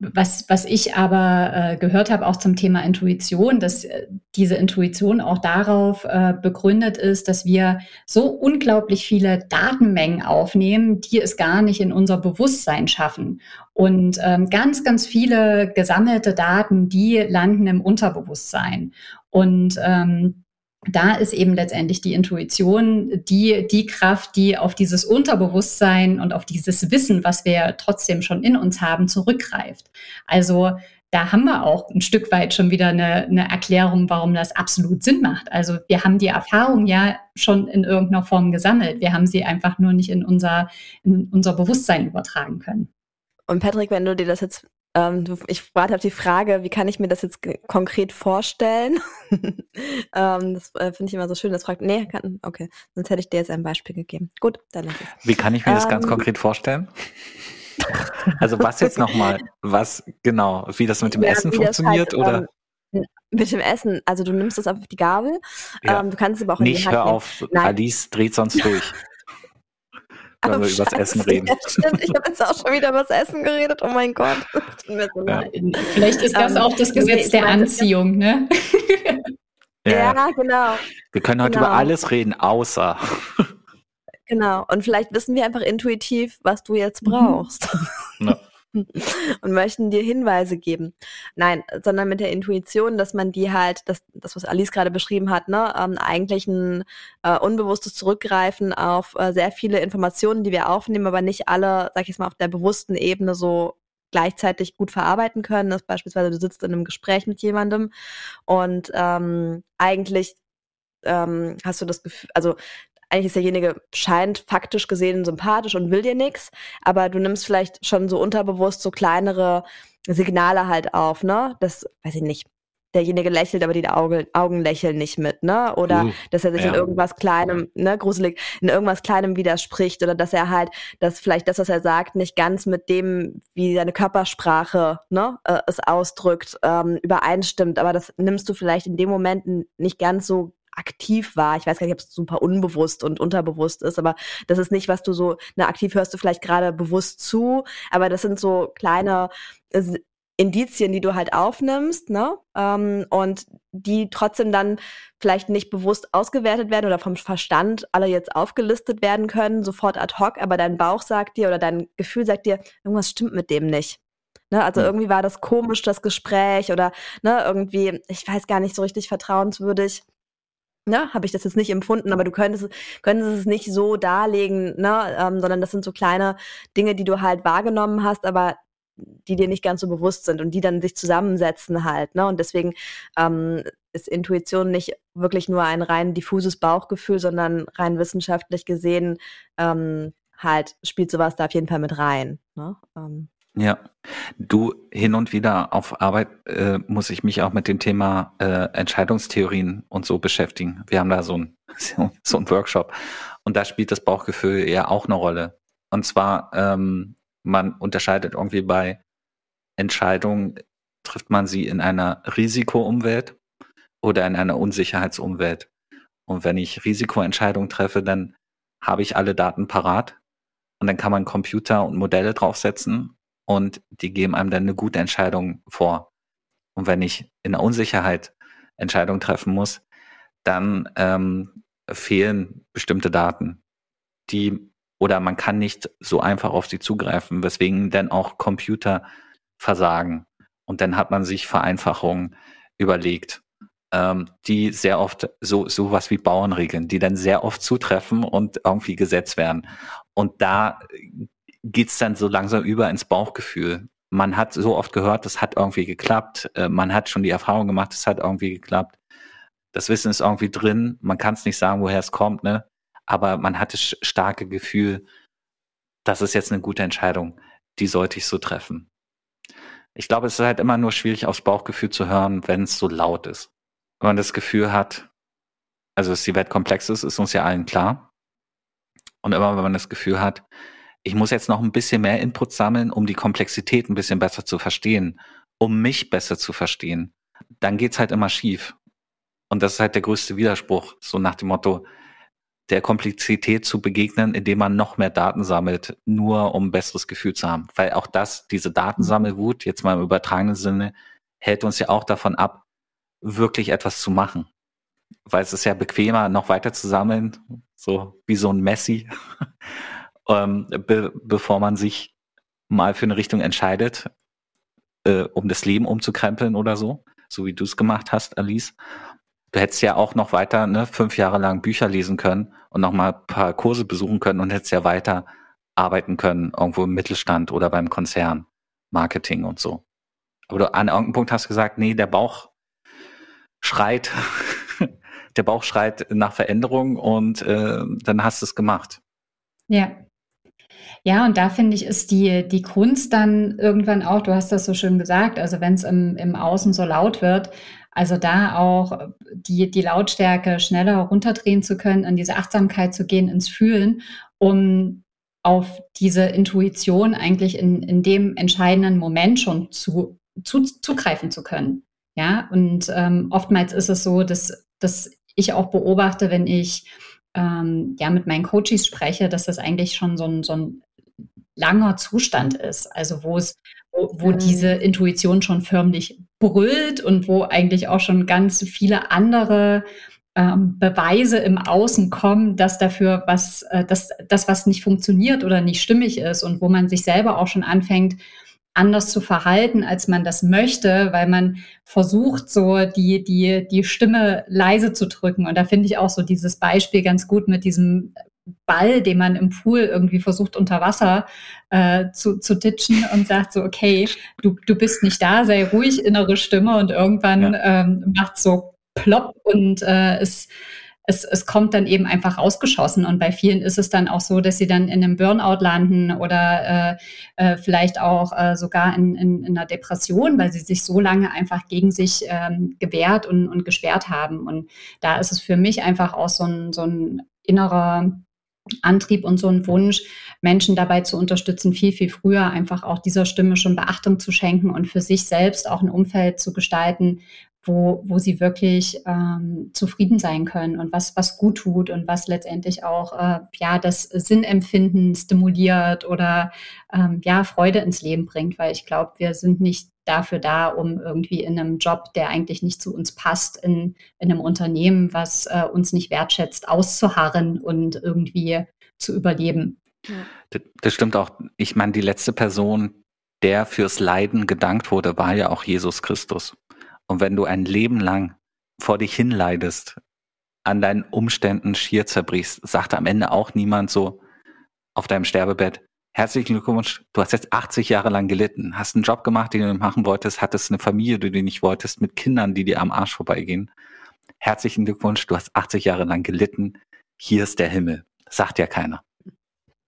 was, was ich aber äh, gehört habe, auch zum Thema Intuition, dass äh, diese Intuition auch darauf äh, begründet ist, dass wir so unglaublich viele Datenmengen aufnehmen, die es gar nicht in unser Bewusstsein schaffen. Und ähm, ganz, ganz viele gesammelte Daten, die landen im Unterbewusstsein. Und ähm, da ist eben letztendlich die Intuition die, die Kraft, die auf dieses Unterbewusstsein und auf dieses Wissen, was wir trotzdem schon in uns haben, zurückgreift. Also da haben wir auch ein Stück weit schon wieder eine, eine Erklärung, warum das absolut Sinn macht. Also wir haben die Erfahrung ja schon in irgendeiner Form gesammelt. Wir haben sie einfach nur nicht in unser, in unser Bewusstsein übertragen können. Und Patrick, wenn du dir das jetzt ähm, ich warte auf die Frage, wie kann ich mir das jetzt konkret vorstellen? ähm, das äh, finde ich immer so schön. Das fragt, nee, kann, okay, sonst hätte ich dir jetzt ein Beispiel gegeben. Gut, dann lass es. Wie kann ich mir ähm, das ganz ähm, konkret vorstellen? also was jetzt nochmal, was genau, wie das mit dem ja, Essen funktioniert halt, oder? Ähm, mit dem Essen, also du nimmst das auf die Gabel, ja. ähm, du kannst es aber auch in Nicht, die Hand hör auf, Nein. Alice dreht sonst durch. Wenn oh, wir über das Essen reden. Ja, stimmt, ich habe jetzt auch schon wieder über das Essen geredet. Oh mein Gott. So ja. Vielleicht ist das um, ähm, auch das Gesetz nee, der meine, Anziehung, ne? Ja. ja, genau. Wir können heute genau. über alles reden, außer. Genau. Und vielleicht wissen wir einfach intuitiv, was du jetzt mhm. brauchst. Mhm. und möchten dir Hinweise geben. Nein, sondern mit der Intuition, dass man die halt, das, das was Alice gerade beschrieben hat, ne, ähm, eigentlich ein äh, unbewusstes Zurückgreifen auf äh, sehr viele Informationen, die wir aufnehmen, aber nicht alle, sag ich mal, auf der bewussten Ebene so gleichzeitig gut verarbeiten können. Dass beispielsweise du sitzt in einem Gespräch mit jemandem und ähm, eigentlich ähm, hast du das Gefühl, also eigentlich ist derjenige scheint faktisch gesehen sympathisch und will dir nichts, aber du nimmst vielleicht schon so unterbewusst so kleinere Signale halt auf, ne? Das weiß ich nicht. Derjenige lächelt, aber die Augen, Augen lächeln nicht mit, ne? Oder uh, dass er sich ja. in irgendwas Kleinem, ne, gruselig, in irgendwas Kleinem widerspricht oder dass er halt, dass vielleicht das, was er sagt, nicht ganz mit dem, wie seine Körpersprache, ne, äh, es ausdrückt, ähm, übereinstimmt. Aber das nimmst du vielleicht in dem Moment nicht ganz so aktiv war. Ich weiß gar nicht, ob es super unbewusst und unterbewusst ist, aber das ist nicht, was du so, ne, aktiv hörst du vielleicht gerade bewusst zu, aber das sind so kleine äh, Indizien, die du halt aufnimmst, ne? Ähm, und die trotzdem dann vielleicht nicht bewusst ausgewertet werden oder vom Verstand alle jetzt aufgelistet werden können, sofort ad hoc, aber dein Bauch sagt dir oder dein Gefühl sagt dir, irgendwas stimmt mit dem nicht. Ne, also irgendwie war das komisch, das Gespräch oder ne, irgendwie, ich weiß gar nicht so richtig vertrauenswürdig ne, habe ich das jetzt nicht empfunden, aber du könntest, könntest es nicht so darlegen, ne, ähm, sondern das sind so kleine Dinge, die du halt wahrgenommen hast, aber die dir nicht ganz so bewusst sind und die dann sich zusammensetzen halt, ne? Und deswegen ähm, ist Intuition nicht wirklich nur ein rein diffuses Bauchgefühl, sondern rein wissenschaftlich gesehen ähm, halt spielt sowas da auf jeden Fall mit rein. Ne? Ähm. Ja, du hin und wieder auf Arbeit äh, muss ich mich auch mit dem Thema äh, Entscheidungstheorien und so beschäftigen. Wir haben da so ein so ein Workshop und da spielt das Bauchgefühl ja auch eine Rolle. Und zwar ähm, man unterscheidet irgendwie bei Entscheidungen trifft man sie in einer Risikoumwelt oder in einer Unsicherheitsumwelt. Und wenn ich Risikoentscheidungen treffe, dann habe ich alle Daten parat und dann kann man Computer und Modelle draufsetzen und die geben einem dann eine gute Entscheidung vor. Und wenn ich in der Unsicherheit Entscheidungen treffen muss, dann ähm, fehlen bestimmte Daten, die oder man kann nicht so einfach auf sie zugreifen, weswegen dann auch Computer versagen. Und dann hat man sich Vereinfachungen überlegt, ähm, die sehr oft so sowas wie Bauernregeln, die dann sehr oft zutreffen und irgendwie gesetzt werden. Und da geht's dann so langsam über ins Bauchgefühl. Man hat so oft gehört, das hat irgendwie geklappt. Äh, man hat schon die Erfahrung gemacht, es hat irgendwie geklappt. Das Wissen ist irgendwie drin. Man kann es nicht sagen, woher es kommt, ne? Aber man hat das starke Gefühl, das ist jetzt eine gute Entscheidung. Die sollte ich so treffen. Ich glaube, es ist halt immer nur schwierig, aufs Bauchgefühl zu hören, wenn es so laut ist. Wenn man das Gefühl hat, also dass die Welt komplex ist, ist uns ja allen klar. Und immer wenn man das Gefühl hat, ich muss jetzt noch ein bisschen mehr Input sammeln, um die Komplexität ein bisschen besser zu verstehen, um mich besser zu verstehen, dann geht's halt immer schief. Und das ist halt der größte Widerspruch, so nach dem Motto, der Komplexität zu begegnen, indem man noch mehr Daten sammelt, nur um ein besseres Gefühl zu haben. Weil auch das, diese Datensammelwut, jetzt mal im übertragenen Sinne, hält uns ja auch davon ab, wirklich etwas zu machen. Weil es ist ja bequemer, noch weiter zu sammeln, so wie so ein Messi, ähm, be bevor man sich mal für eine Richtung entscheidet, äh, um das Leben umzukrempeln oder so, so wie du es gemacht hast, Alice. Du hättest ja auch noch weiter ne, fünf Jahre lang Bücher lesen können und noch mal ein paar Kurse besuchen können und hättest ja weiter arbeiten können, irgendwo im Mittelstand oder beim Konzern, Marketing und so. Aber du an irgendeinem Punkt hast gesagt, nee, der Bauch schreit, der Bauch schreit nach Veränderung und äh, dann hast du es gemacht. Ja, ja, und da finde ich, ist die, die Kunst dann irgendwann auch, du hast das so schön gesagt, also wenn es im, im Außen so laut wird, also da auch die, die Lautstärke schneller runterdrehen zu können, in diese Achtsamkeit zu gehen, ins Fühlen, um auf diese Intuition eigentlich in, in dem entscheidenden Moment schon zu, zu, zugreifen zu können. Ja, und ähm, oftmals ist es so, dass, dass ich auch beobachte, wenn ich ähm, ja mit meinen Coaches spreche, dass das eigentlich schon so ein, so ein langer Zustand ist. Also wo es, wo, wo mhm. diese Intuition schon förmlich brüllt und wo eigentlich auch schon ganz viele andere ähm, Beweise im Außen kommen, dass dafür was, äh, dass das, was nicht funktioniert oder nicht stimmig ist und wo man sich selber auch schon anfängt, anders zu verhalten, als man das möchte, weil man versucht, so die, die, die Stimme leise zu drücken. Und da finde ich auch so dieses Beispiel ganz gut mit diesem Ball, den man im Pool irgendwie versucht unter Wasser äh, zu, zu ditchen und sagt so, okay, du, du bist nicht da, sei ruhig, innere Stimme und irgendwann ja. ähm, macht so plopp und äh, es es, es kommt dann eben einfach rausgeschossen. Und bei vielen ist es dann auch so, dass sie dann in einem Burnout landen oder äh, äh, vielleicht auch äh, sogar in, in, in, einer Depression, weil sie sich so lange einfach gegen sich ähm, gewehrt und, und gesperrt haben. Und da ist es für mich einfach auch so ein, so ein innerer Antrieb und so ein Wunsch, Menschen dabei zu unterstützen, viel, viel früher einfach auch dieser Stimme schon Beachtung zu schenken und für sich selbst auch ein Umfeld zu gestalten, wo, wo sie wirklich ähm, zufrieden sein können und was, was gut tut und was letztendlich auch äh, ja, das Sinnempfinden stimuliert oder ähm, ja, Freude ins Leben bringt, weil ich glaube, wir sind nicht dafür da, um irgendwie in einem Job, der eigentlich nicht zu uns passt, in, in einem Unternehmen, was äh, uns nicht wertschätzt, auszuharren und irgendwie zu überleben. Das, das stimmt auch. Ich meine, die letzte Person, der fürs Leiden gedankt wurde, war ja auch Jesus Christus. Und wenn du ein Leben lang vor dich hinleidest, an deinen Umständen schier zerbrichst, sagt am Ende auch niemand so auf deinem Sterbebett, herzlichen Glückwunsch, du hast jetzt 80 Jahre lang gelitten, hast einen Job gemacht, den du machen wolltest, hattest eine Familie, die du nicht wolltest, mit Kindern, die dir am Arsch vorbeigehen. Herzlichen Glückwunsch, du hast 80 Jahre lang gelitten, hier ist der Himmel. sagt ja keiner.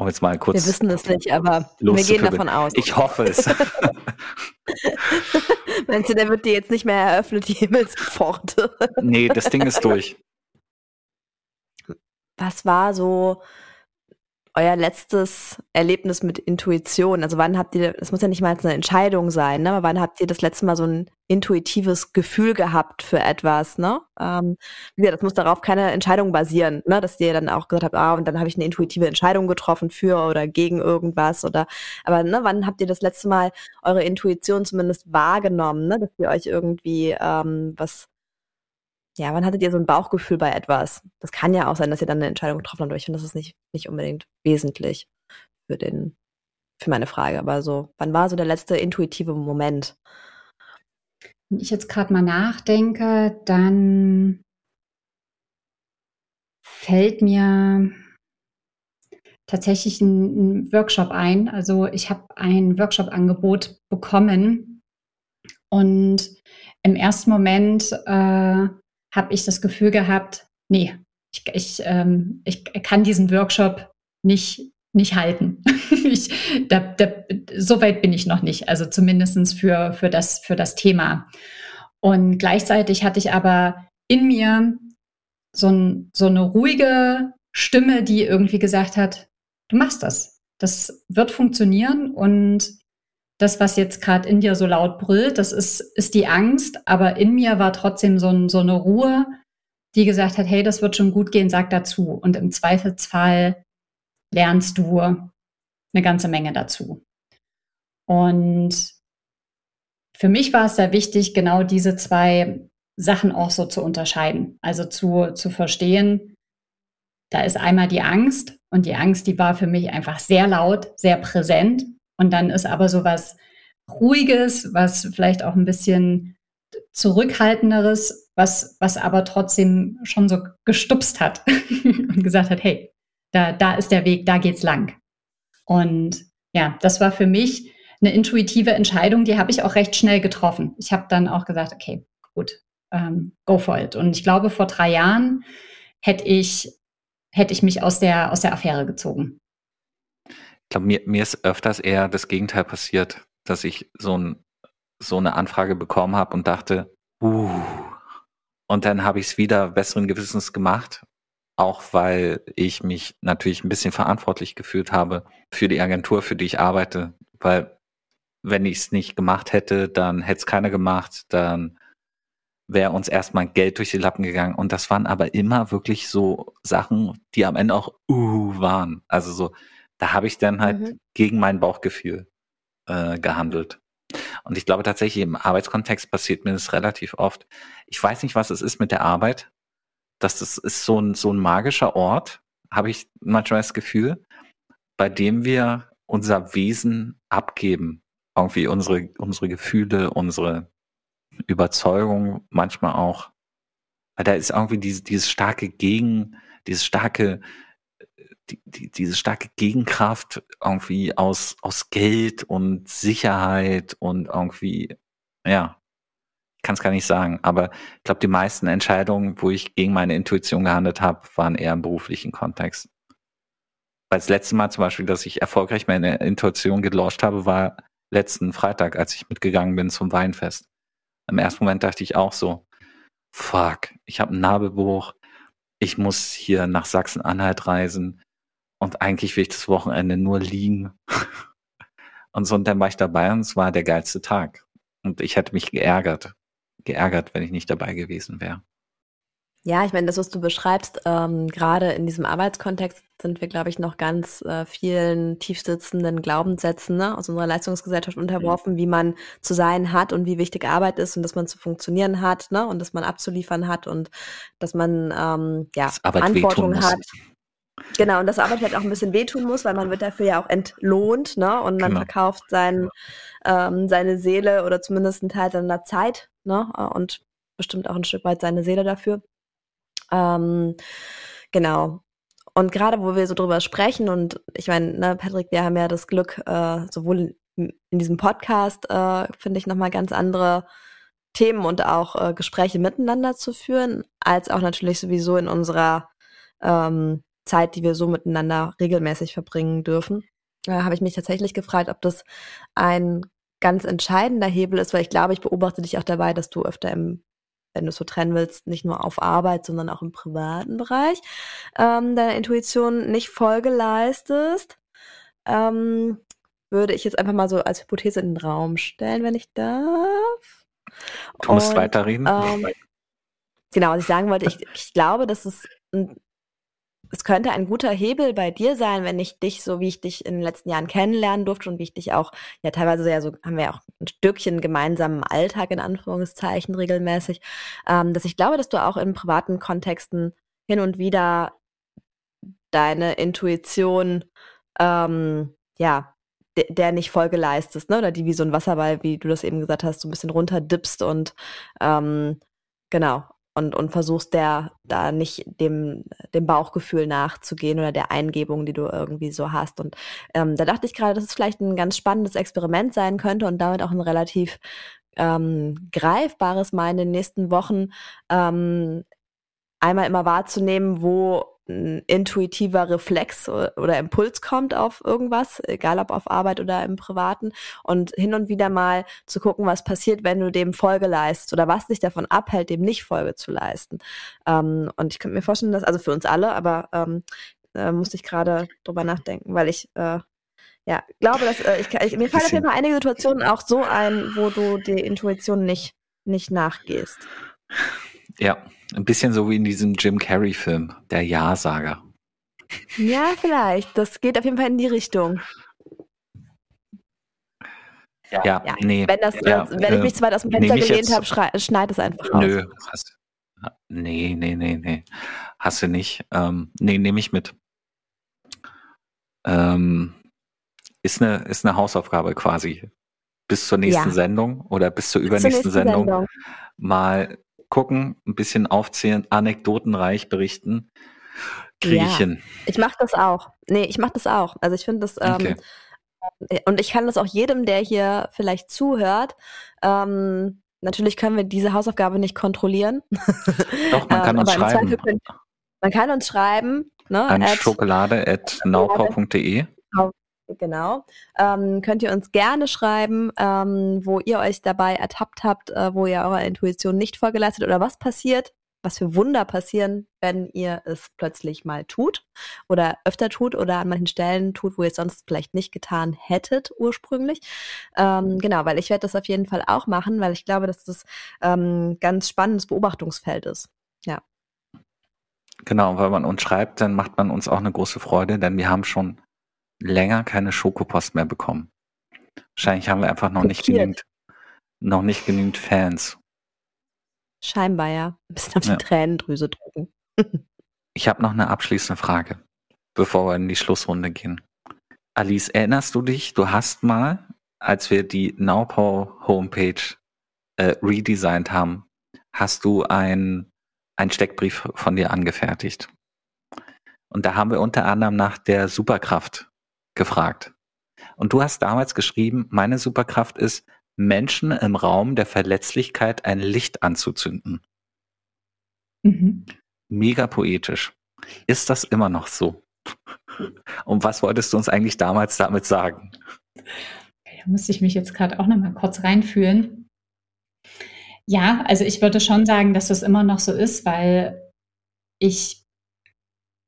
Um jetzt mal kurz. Wir wissen es nicht, aber wir gehen davon aus. Ich hoffe es. Meinst du, der wird dir jetzt nicht mehr eröffnet, die Himmelspforte? nee, das Ding ist durch. Was war so euer letztes Erlebnis mit Intuition? Also wann habt ihr, das muss ja nicht mal eine Entscheidung sein, ne? aber wann habt ihr das letzte Mal so ein intuitives Gefühl gehabt für etwas, ne? Ähm, ja, das muss darauf keine Entscheidung basieren, ne? Dass ihr dann auch gesagt habt, ah, und dann habe ich eine intuitive Entscheidung getroffen für oder gegen irgendwas oder aber ne, wann habt ihr das letzte Mal eure Intuition zumindest wahrgenommen, ne? Dass ihr euch irgendwie ähm, was ja, wann hattet ihr so ein Bauchgefühl bei etwas? Das kann ja auch sein, dass ihr dann eine Entscheidung getroffen habt, aber ich finde, das ist nicht, nicht unbedingt wesentlich für den, für meine Frage. Aber so, wann war so der letzte intuitive Moment? Wenn ich jetzt gerade mal nachdenke, dann fällt mir tatsächlich ein, ein Workshop ein. Also ich habe ein Workshop-Angebot bekommen und im ersten Moment äh, habe ich das Gefühl gehabt, nee, ich, ich, ähm, ich kann diesen Workshop nicht, nicht halten. ich, da, da, so weit bin ich noch nicht, also zumindest für, für, das, für das Thema. Und gleichzeitig hatte ich aber in mir so, ein, so eine ruhige Stimme, die irgendwie gesagt hat, du machst das. Das wird funktionieren und das, was jetzt gerade in dir so laut brüllt, das ist, ist die Angst, aber in mir war trotzdem so, ein, so eine Ruhe, die gesagt hat, hey, das wird schon gut gehen, sag dazu. Und im Zweifelsfall lernst du eine ganze Menge dazu. Und für mich war es sehr wichtig, genau diese zwei Sachen auch so zu unterscheiden. Also zu, zu verstehen, da ist einmal die Angst und die Angst, die war für mich einfach sehr laut, sehr präsent und dann ist aber so was Ruhiges, was vielleicht auch ein bisschen zurückhaltenderes, was, was aber trotzdem schon so gestupst hat und gesagt hat, hey, da, da ist der Weg, da geht's lang. Und ja, das war für mich eine intuitive Entscheidung, die habe ich auch recht schnell getroffen. Ich habe dann auch gesagt, okay, gut, ähm, go for it. Und ich glaube, vor drei Jahren hätte ich, hätte ich mich aus der, aus der Affäre gezogen glaube, mir, mir ist öfters eher das Gegenteil passiert, dass ich so, ein, so eine Anfrage bekommen habe und dachte, uh, und dann habe ich es wieder besseren Gewissens gemacht, auch weil ich mich natürlich ein bisschen verantwortlich gefühlt habe für die Agentur, für die ich arbeite, weil wenn ich es nicht gemacht hätte, dann hätte es keiner gemacht, dann wäre uns erstmal Geld durch die Lappen gegangen. Und das waren aber immer wirklich so Sachen, die am Ende auch uh waren. Also so, da habe ich dann halt mhm. gegen mein Bauchgefühl äh, gehandelt. Und ich glaube tatsächlich im Arbeitskontext passiert mir das relativ oft. Ich weiß nicht, was es ist mit der Arbeit. dass Das ist so ein, so ein magischer Ort, habe ich manchmal das Gefühl, bei dem wir unser Wesen abgeben. irgendwie unsere, unsere Gefühle, unsere Überzeugung manchmal auch, weil da ist irgendwie diese, dieses starke Gegen, dieses starke, die, die, diese starke Gegenkraft irgendwie aus, aus Geld und Sicherheit und irgendwie, ja, kann es gar nicht sagen, aber ich glaube, die meisten Entscheidungen, wo ich gegen meine Intuition gehandelt habe, waren eher im beruflichen Kontext. Weil das letzte Mal zum Beispiel, dass ich erfolgreich meine Intuition gelauscht habe, war letzten Freitag, als ich mitgegangen bin zum Weinfest. Im ersten Moment dachte ich auch so, fuck, ich habe einen Nabelbruch, ich muss hier nach Sachsen-Anhalt reisen und eigentlich will ich das Wochenende nur liegen. und so, und dann war ich dabei und es war der geilste Tag. Und ich hätte mich geärgert, geärgert, wenn ich nicht dabei gewesen wäre. Ja, ich meine, das, was du beschreibst, ähm, gerade in diesem Arbeitskontext sind wir, glaube ich, noch ganz äh, vielen tiefsitzenden Glaubenssätzen ne, aus unserer Leistungsgesellschaft unterworfen, mhm. wie man zu sein hat und wie wichtig Arbeit ist und dass man zu funktionieren hat ne, und dass man abzuliefern hat und dass man ähm, ja, Verantwortung hat. Genau, und dass Arbeit halt auch ein bisschen wehtun muss, weil man wird dafür ja auch entlohnt, ne? Und man genau. verkauft sein, ähm, seine Seele oder zumindest einen Teil seiner Zeit, ne? Und bestimmt auch ein Stück weit seine Seele dafür. Ähm, genau. Und gerade wo wir so drüber sprechen, und ich meine, ne, Patrick, wir haben ja das Glück, äh, sowohl in, in diesem Podcast, äh, finde ich, nochmal ganz andere Themen und auch äh, Gespräche miteinander zu führen, als auch natürlich sowieso in unserer ähm, Zeit, die wir so miteinander regelmäßig verbringen dürfen. Da habe ich mich tatsächlich gefragt, ob das ein ganz entscheidender Hebel ist, weil ich glaube, ich beobachte dich auch dabei, dass du öfter im wenn du es so trennen willst, nicht nur auf Arbeit, sondern auch im privaten Bereich, ähm, deiner Intuition nicht Folge leistest, ähm, würde ich jetzt einfach mal so als Hypothese in den Raum stellen, wenn ich darf. Du musst weiterreden. Ähm, genau, was ich sagen wollte, ich, ich glaube, dass es ein es könnte ein guter Hebel bei dir sein, wenn ich dich, so wie ich dich in den letzten Jahren kennenlernen durfte und wie ich dich auch, ja teilweise ja so, haben wir ja auch ein Stückchen gemeinsamen Alltag in Anführungszeichen regelmäßig, ähm, dass ich glaube, dass du auch in privaten Kontexten hin und wieder deine Intuition, ähm, ja, der nicht Folge leistest, ne? Oder die wie so ein Wasserball, wie du das eben gesagt hast, so ein bisschen runterdippst und ähm, genau, und, und versuchst der da nicht dem, dem Bauchgefühl nachzugehen oder der Eingebung, die du irgendwie so hast. Und ähm, da dachte ich gerade, dass es vielleicht ein ganz spannendes Experiment sein könnte und damit auch ein relativ ähm, greifbares Mal in den nächsten Wochen ähm, einmal immer wahrzunehmen, wo ein intuitiver Reflex oder Impuls kommt auf irgendwas, egal ob auf Arbeit oder im Privaten, und hin und wieder mal zu gucken, was passiert, wenn du dem Folge leistest oder was dich davon abhält, dem nicht Folge zu leisten. Ähm, und ich könnte mir vorstellen, dass, also für uns alle, aber ähm, äh, musste ich gerade drüber nachdenken, weil ich äh, ja glaube, dass äh, ich, ich, mir fallen auf jeden Fall einige Situationen auch so ein, wo du der Intuition nicht, nicht nachgehst. Ja, ein bisschen so wie in diesem Jim Carrey-Film, der Ja-Sager. Ja, vielleicht. Das geht auf jeden Fall in die Richtung. Ja, ja, ja. nee. Wenn, das, ja, wenn ich äh, mich zu weit aus dem Fenster gelehnt habe, schneid es einfach raus. Nö, hast, nee, nee, nee, nee. Hast du nicht. Ähm, nee, nehme ich mit. Ähm, ist, eine, ist eine Hausaufgabe quasi. Bis zur nächsten ja. Sendung oder bis zur übernächsten bis zur Sendung, Sendung mal gucken, ein bisschen aufzählen, anekdotenreich berichten. Kriege ja, ich hin. Ich mache das auch. Nee, ich mache das auch. Also ich finde das, ähm, okay. ähm, und ich kann das auch jedem, der hier vielleicht zuhört, ähm, natürlich können wir diese Hausaufgabe nicht kontrollieren. Doch, man kann ähm, uns schreiben. Können, man kann uns schreiben. Ne, An schokolade.naupau.de Genau. Ähm, könnt ihr uns gerne schreiben, ähm, wo ihr euch dabei ertappt habt, äh, wo ihr eurer Intuition nicht vorgeleistet oder was passiert, was für Wunder passieren, wenn ihr es plötzlich mal tut oder öfter tut oder an manchen Stellen tut, wo ihr es sonst vielleicht nicht getan hättet ursprünglich. Ähm, genau, weil ich werde das auf jeden Fall auch machen, weil ich glaube, dass das ähm, ganz spannendes Beobachtungsfeld ist. Ja. Genau, weil man uns schreibt, dann macht man uns auch eine große Freude, denn wir haben schon länger keine Schokopost mehr bekommen. Wahrscheinlich haben wir einfach noch nicht genügend, noch nicht genügend Fans. Scheinbar ja. Ein bisschen auf die ja. Tränendrüse drücken. ich habe noch eine abschließende Frage, bevor wir in die Schlussrunde gehen. Alice, erinnerst du dich, du hast mal als wir die Nowpow Homepage äh, redesigned haben, hast du ein, einen Steckbrief von dir angefertigt. Und da haben wir unter anderem nach der Superkraft gefragt. Und du hast damals geschrieben, meine Superkraft ist, Menschen im Raum der Verletzlichkeit ein Licht anzuzünden. Mhm. Mega poetisch. Ist das immer noch so? Und was wolltest du uns eigentlich damals damit sagen? Da muss ich mich jetzt gerade auch noch mal kurz reinfühlen. Ja, also ich würde schon sagen, dass das immer noch so ist, weil ich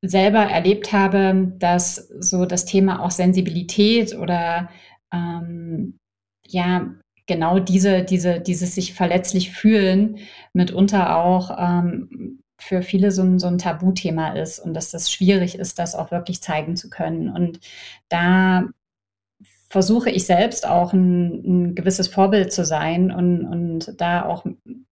selber erlebt habe, dass so das Thema auch Sensibilität oder ähm, ja genau diese, diese, dieses sich verletzlich fühlen mitunter auch ähm, für viele so ein, so ein Tabuthema ist und dass das schwierig ist, das auch wirklich zeigen zu können. Und da versuche ich selbst auch ein, ein gewisses Vorbild zu sein und, und da auch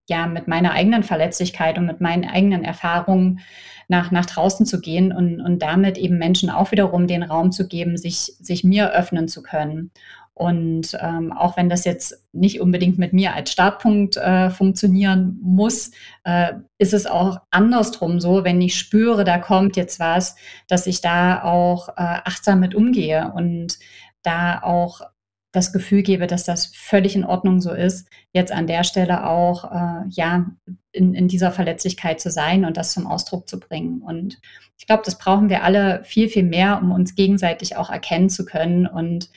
ja mit meiner eigenen Verletzlichkeit und mit meinen eigenen Erfahrungen nach, nach draußen zu gehen und, und damit eben Menschen auch wiederum den Raum zu geben, sich, sich mir öffnen zu können. Und ähm, auch wenn das jetzt nicht unbedingt mit mir als Startpunkt äh, funktionieren muss, äh, ist es auch andersrum so, wenn ich spüre, da kommt jetzt was, dass ich da auch äh, achtsam mit umgehe und da auch das Gefühl gebe, dass das völlig in Ordnung so ist, jetzt an der Stelle auch äh, ja in, in dieser Verletzlichkeit zu sein und das zum Ausdruck zu bringen. Und ich glaube, das brauchen wir alle viel, viel mehr, um uns gegenseitig auch erkennen zu können und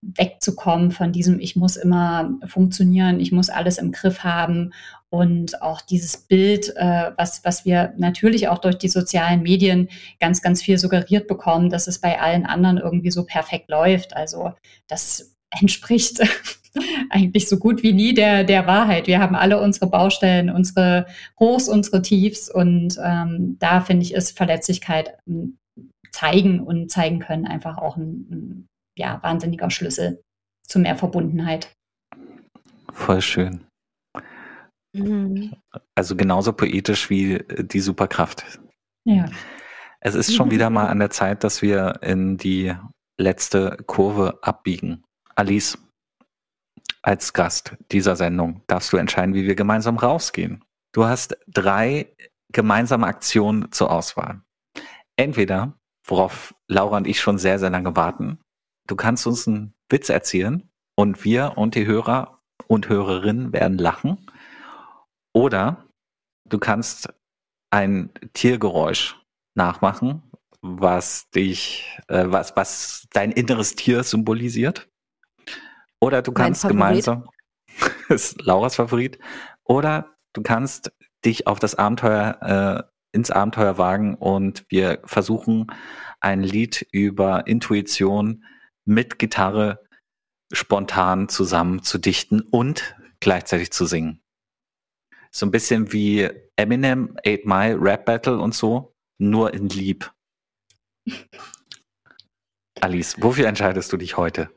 wegzukommen von diesem, ich muss immer funktionieren, ich muss alles im Griff haben und auch dieses Bild, äh, was, was wir natürlich auch durch die sozialen Medien ganz, ganz viel suggeriert bekommen, dass es bei allen anderen irgendwie so perfekt läuft. Also das entspricht eigentlich so gut wie nie der, der Wahrheit. Wir haben alle unsere Baustellen, unsere Hochs, unsere Tiefs und ähm, da finde ich, ist Verletzlichkeit hm, zeigen und zeigen können einfach auch ein, ein ja, wahnsinniger Schlüssel zu mehr Verbundenheit. Voll schön. Mhm. Also genauso poetisch wie die Superkraft. Ja. Es ist schon wieder mal an der Zeit, dass wir in die letzte Kurve abbiegen. Alice, als Gast dieser Sendung darfst du entscheiden, wie wir gemeinsam rausgehen. Du hast drei gemeinsame Aktionen zur Auswahl. Entweder, worauf Laura und ich schon sehr, sehr lange warten, du kannst uns einen Witz erzählen und wir und die Hörer und Hörerinnen werden lachen. Oder du kannst ein Tiergeräusch nachmachen, was dich, äh, was, was dein inneres Tier symbolisiert. Oder du kannst gemeinsam, ist Lauras Favorit, oder du kannst dich auf das Abenteuer, äh, ins Abenteuer wagen und wir versuchen ein Lied über Intuition mit Gitarre spontan zusammen zu dichten und gleichzeitig zu singen. So ein bisschen wie Eminem, 8 Mile, Rap Battle und so, nur in Lieb. Alice, wofür entscheidest du dich heute?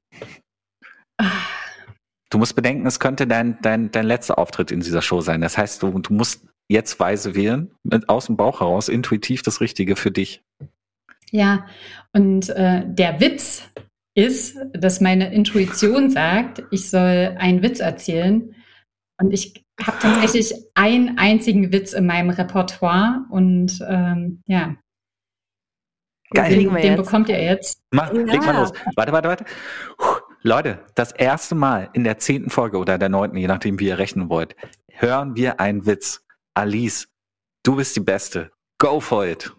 Du musst bedenken, es könnte dein, dein, dein letzter Auftritt in dieser Show sein. Das heißt, du, du musst jetzt weise wählen, mit, aus dem Bauch heraus, intuitiv das Richtige für dich. Ja, und äh, der Witz ist, dass meine Intuition sagt, ich soll einen Witz erzählen. Und ich habe tatsächlich einen einzigen Witz in meinem Repertoire und ähm, ja. Geil. Den, den bekommt ihr jetzt. Mach, ja. leg mal los. Warte, warte, warte. Leute, das erste Mal in der zehnten Folge oder der neunten, je nachdem wie ihr rechnen wollt, hören wir einen Witz. Alice, du bist die Beste. Go for it.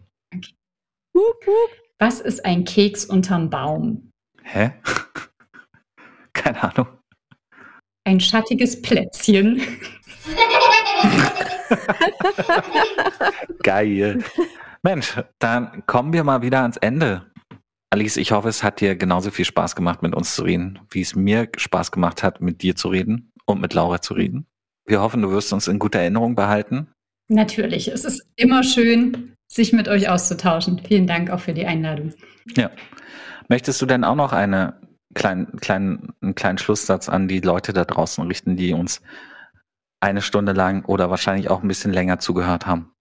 Was ist ein Keks unterm Baum? Hä? Keine Ahnung. Ein schattiges Plätzchen. Geil. Mensch, dann kommen wir mal wieder ans Ende. Alice, ich hoffe, es hat dir genauso viel Spaß gemacht, mit uns zu reden, wie es mir Spaß gemacht hat, mit dir zu reden und mit Laura zu reden. Wir hoffen, du wirst uns in guter Erinnerung behalten. Natürlich. Es ist immer schön, sich mit euch auszutauschen. Vielen Dank auch für die Einladung. Ja. Möchtest du denn auch noch eine kleinen, kleinen, einen kleinen Schlusssatz an die Leute da draußen richten, die uns eine Stunde lang oder wahrscheinlich auch ein bisschen länger zugehört haben?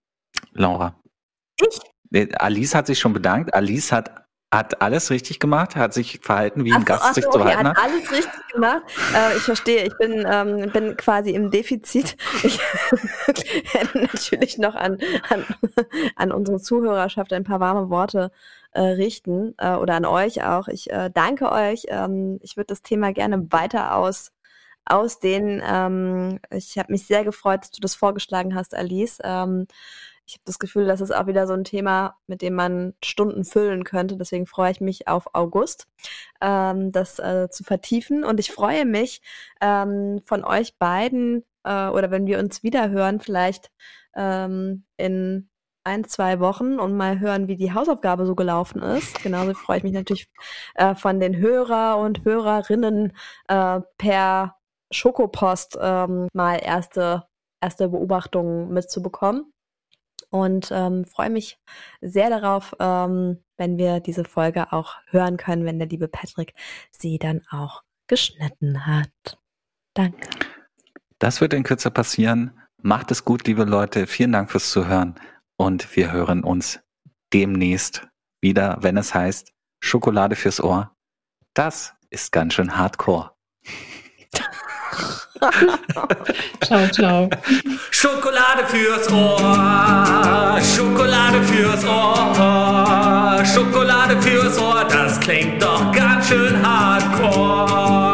Laura. Ich? Alice hat sich schon bedankt. Alice hat hat alles richtig gemacht, hat sich verhalten, wie ein Gast so, sich okay, zu verhalten hat. Hat alles richtig gemacht. Äh, ich verstehe, ich bin, ähm, bin quasi im Defizit. Ich werde natürlich noch an, an, an unsere Zuhörerschaft ein paar warme Worte äh, richten äh, oder an euch auch. Ich äh, danke euch. Ähm, ich würde das Thema gerne weiter aus ausdehnen. Ähm, ich habe mich sehr gefreut, dass du das vorgeschlagen hast, Alice. Ähm, ich habe das Gefühl, das ist auch wieder so ein Thema, mit dem man Stunden füllen könnte. Deswegen freue ich mich auf August, ähm, das äh, zu vertiefen. Und ich freue mich ähm, von euch beiden äh, oder wenn wir uns wieder hören, vielleicht ähm, in ein, zwei Wochen und mal hören, wie die Hausaufgabe so gelaufen ist. Genauso freue ich mich natürlich äh, von den Hörer und Hörerinnen äh, per Schokopost ähm, mal erste, erste Beobachtungen mitzubekommen und ähm, freue mich sehr darauf, ähm, wenn wir diese Folge auch hören können, wenn der liebe Patrick sie dann auch geschnitten hat. Danke. Das wird in Kürze passieren. Macht es gut, liebe Leute. Vielen Dank fürs Zuhören und wir hören uns demnächst wieder, wenn es heißt Schokolade fürs Ohr. Das ist ganz schön hardcore. ciao, ciao. Schokolade fürs Ohr, Schokolade fürs Ohr, Schokolade fürs Ohr, das klingt doch ganz schön hardcore.